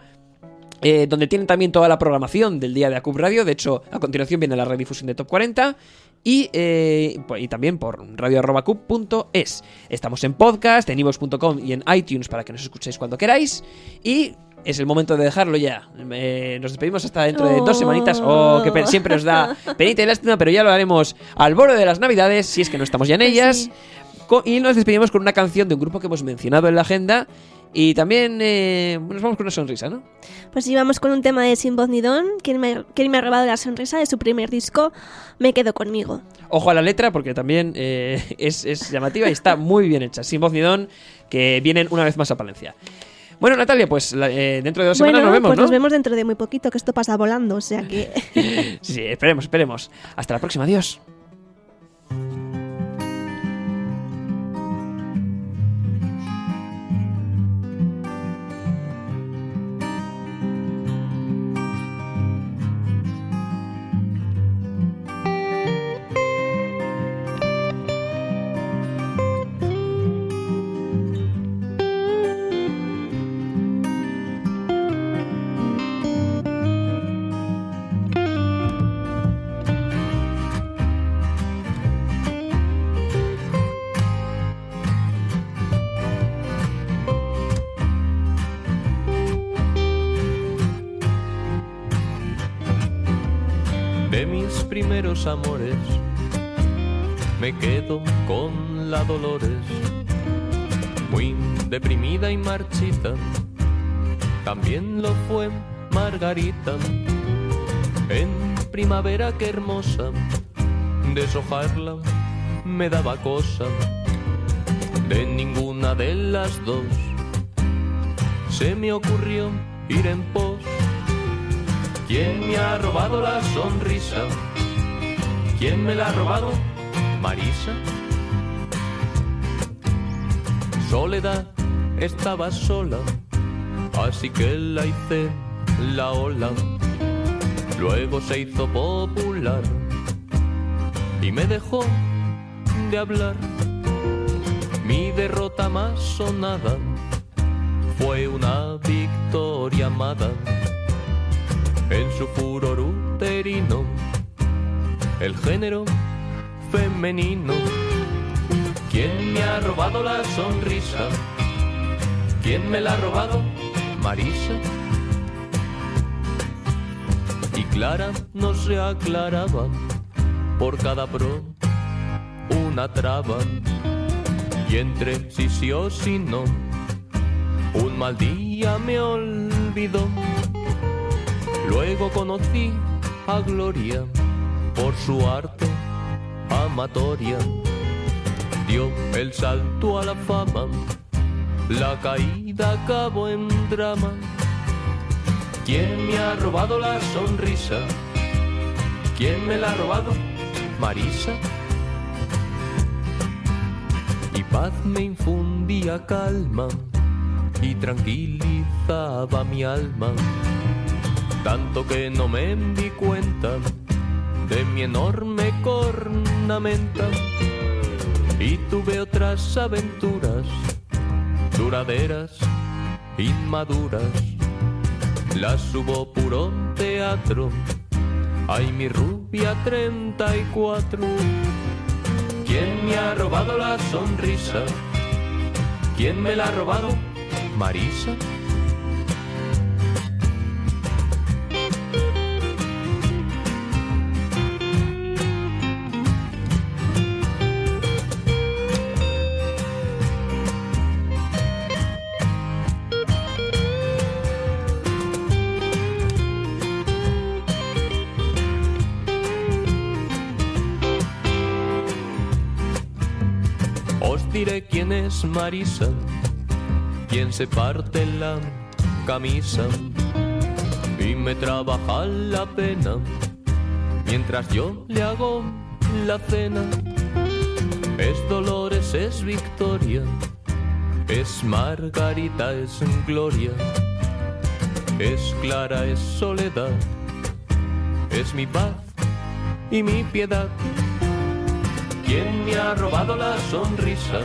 eh, donde tienen también toda la programación del día de Acup Radio. De hecho, a continuación viene la redifusión de Top 40. Y, eh, pues, y también por radio.cup.es. Estamos en podcast, en iVoox.com y en iTunes para que nos escuchéis cuando queráis. Y es el momento de dejarlo ya. Eh, nos despedimos hasta dentro de dos semanitas. Oh, que siempre nos da penita y lástima, pero ya lo haremos al borde de las navidades, si es que no estamos ya en ellas. Co- Y nos despedimos con una canción de un grupo que hemos mencionado en la agenda Y también eh, nos vamos con una sonrisa, ¿no? Pues íbamos con un tema de Sin Voz ni Don, quien me, quien me ha robado la sonrisa de su primer disco, Me Quedo Conmigo. Ojo a la letra porque también eh, es, es llamativa y está muy bien hecha. Sin voz ni don, que vienen una vez más a Palencia. Bueno, Natalia, pues la- eh, dentro de dos semanas nos vemos, pues ¿no? nos vemos dentro de muy poquito, que esto pasa volando, o sea que... Sí, sí, esperemos, esperemos. Hasta la próxima, adiós. Amores me quedo con la Dolores, muy deprimida y marchita. También lo fue Margarita, en primavera que hermosa, deshojarla me daba cosa. De ninguna de las dos se me ocurrió ir en pos ¿Quién me ha robado la sonrisa? ¿Quién me la ha robado? Marisa. Soledad estaba sola, así que la hice la ola. Luego se hizo popular y me dejó de hablar. Mi derrota más sonada fue una victoria amada en su furor uterino, el género femenino. ¿Quién me ha robado la sonrisa? ¿Quién me la ha robado? Marisa. Y Clara no se aclaraba por cada pro una traba. Y entre sí sí o sí no, un mal día me olvidó. Luego conocí a Gloria por su arte amatoria. Dio el salto a la fama, la caída acabó en drama. ¿Quién me ha robado la sonrisa? ¿Quién me la ha robado? Marisa. Y paz me infundía calma y tranquilizaba mi alma tanto que no me di cuenta de mi enorme cornamenta y tuve otras aventuras duraderas, inmaduras. Las hubo puro teatro, ay mi rubia 34. ¿Quién me ha robado la sonrisa? ¿Quién me la ha robado? Marisa. Es Marisa, quien se parte la camisa y me trabaja la pena mientras yo le hago la cena. Es Dolores, es Victoria, es Margarita, es Gloria, es Clara, es Soledad, es mi paz y mi piedad. ¿Quién me ha robado la sonrisa?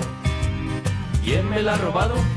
¿Quién me la ha robado?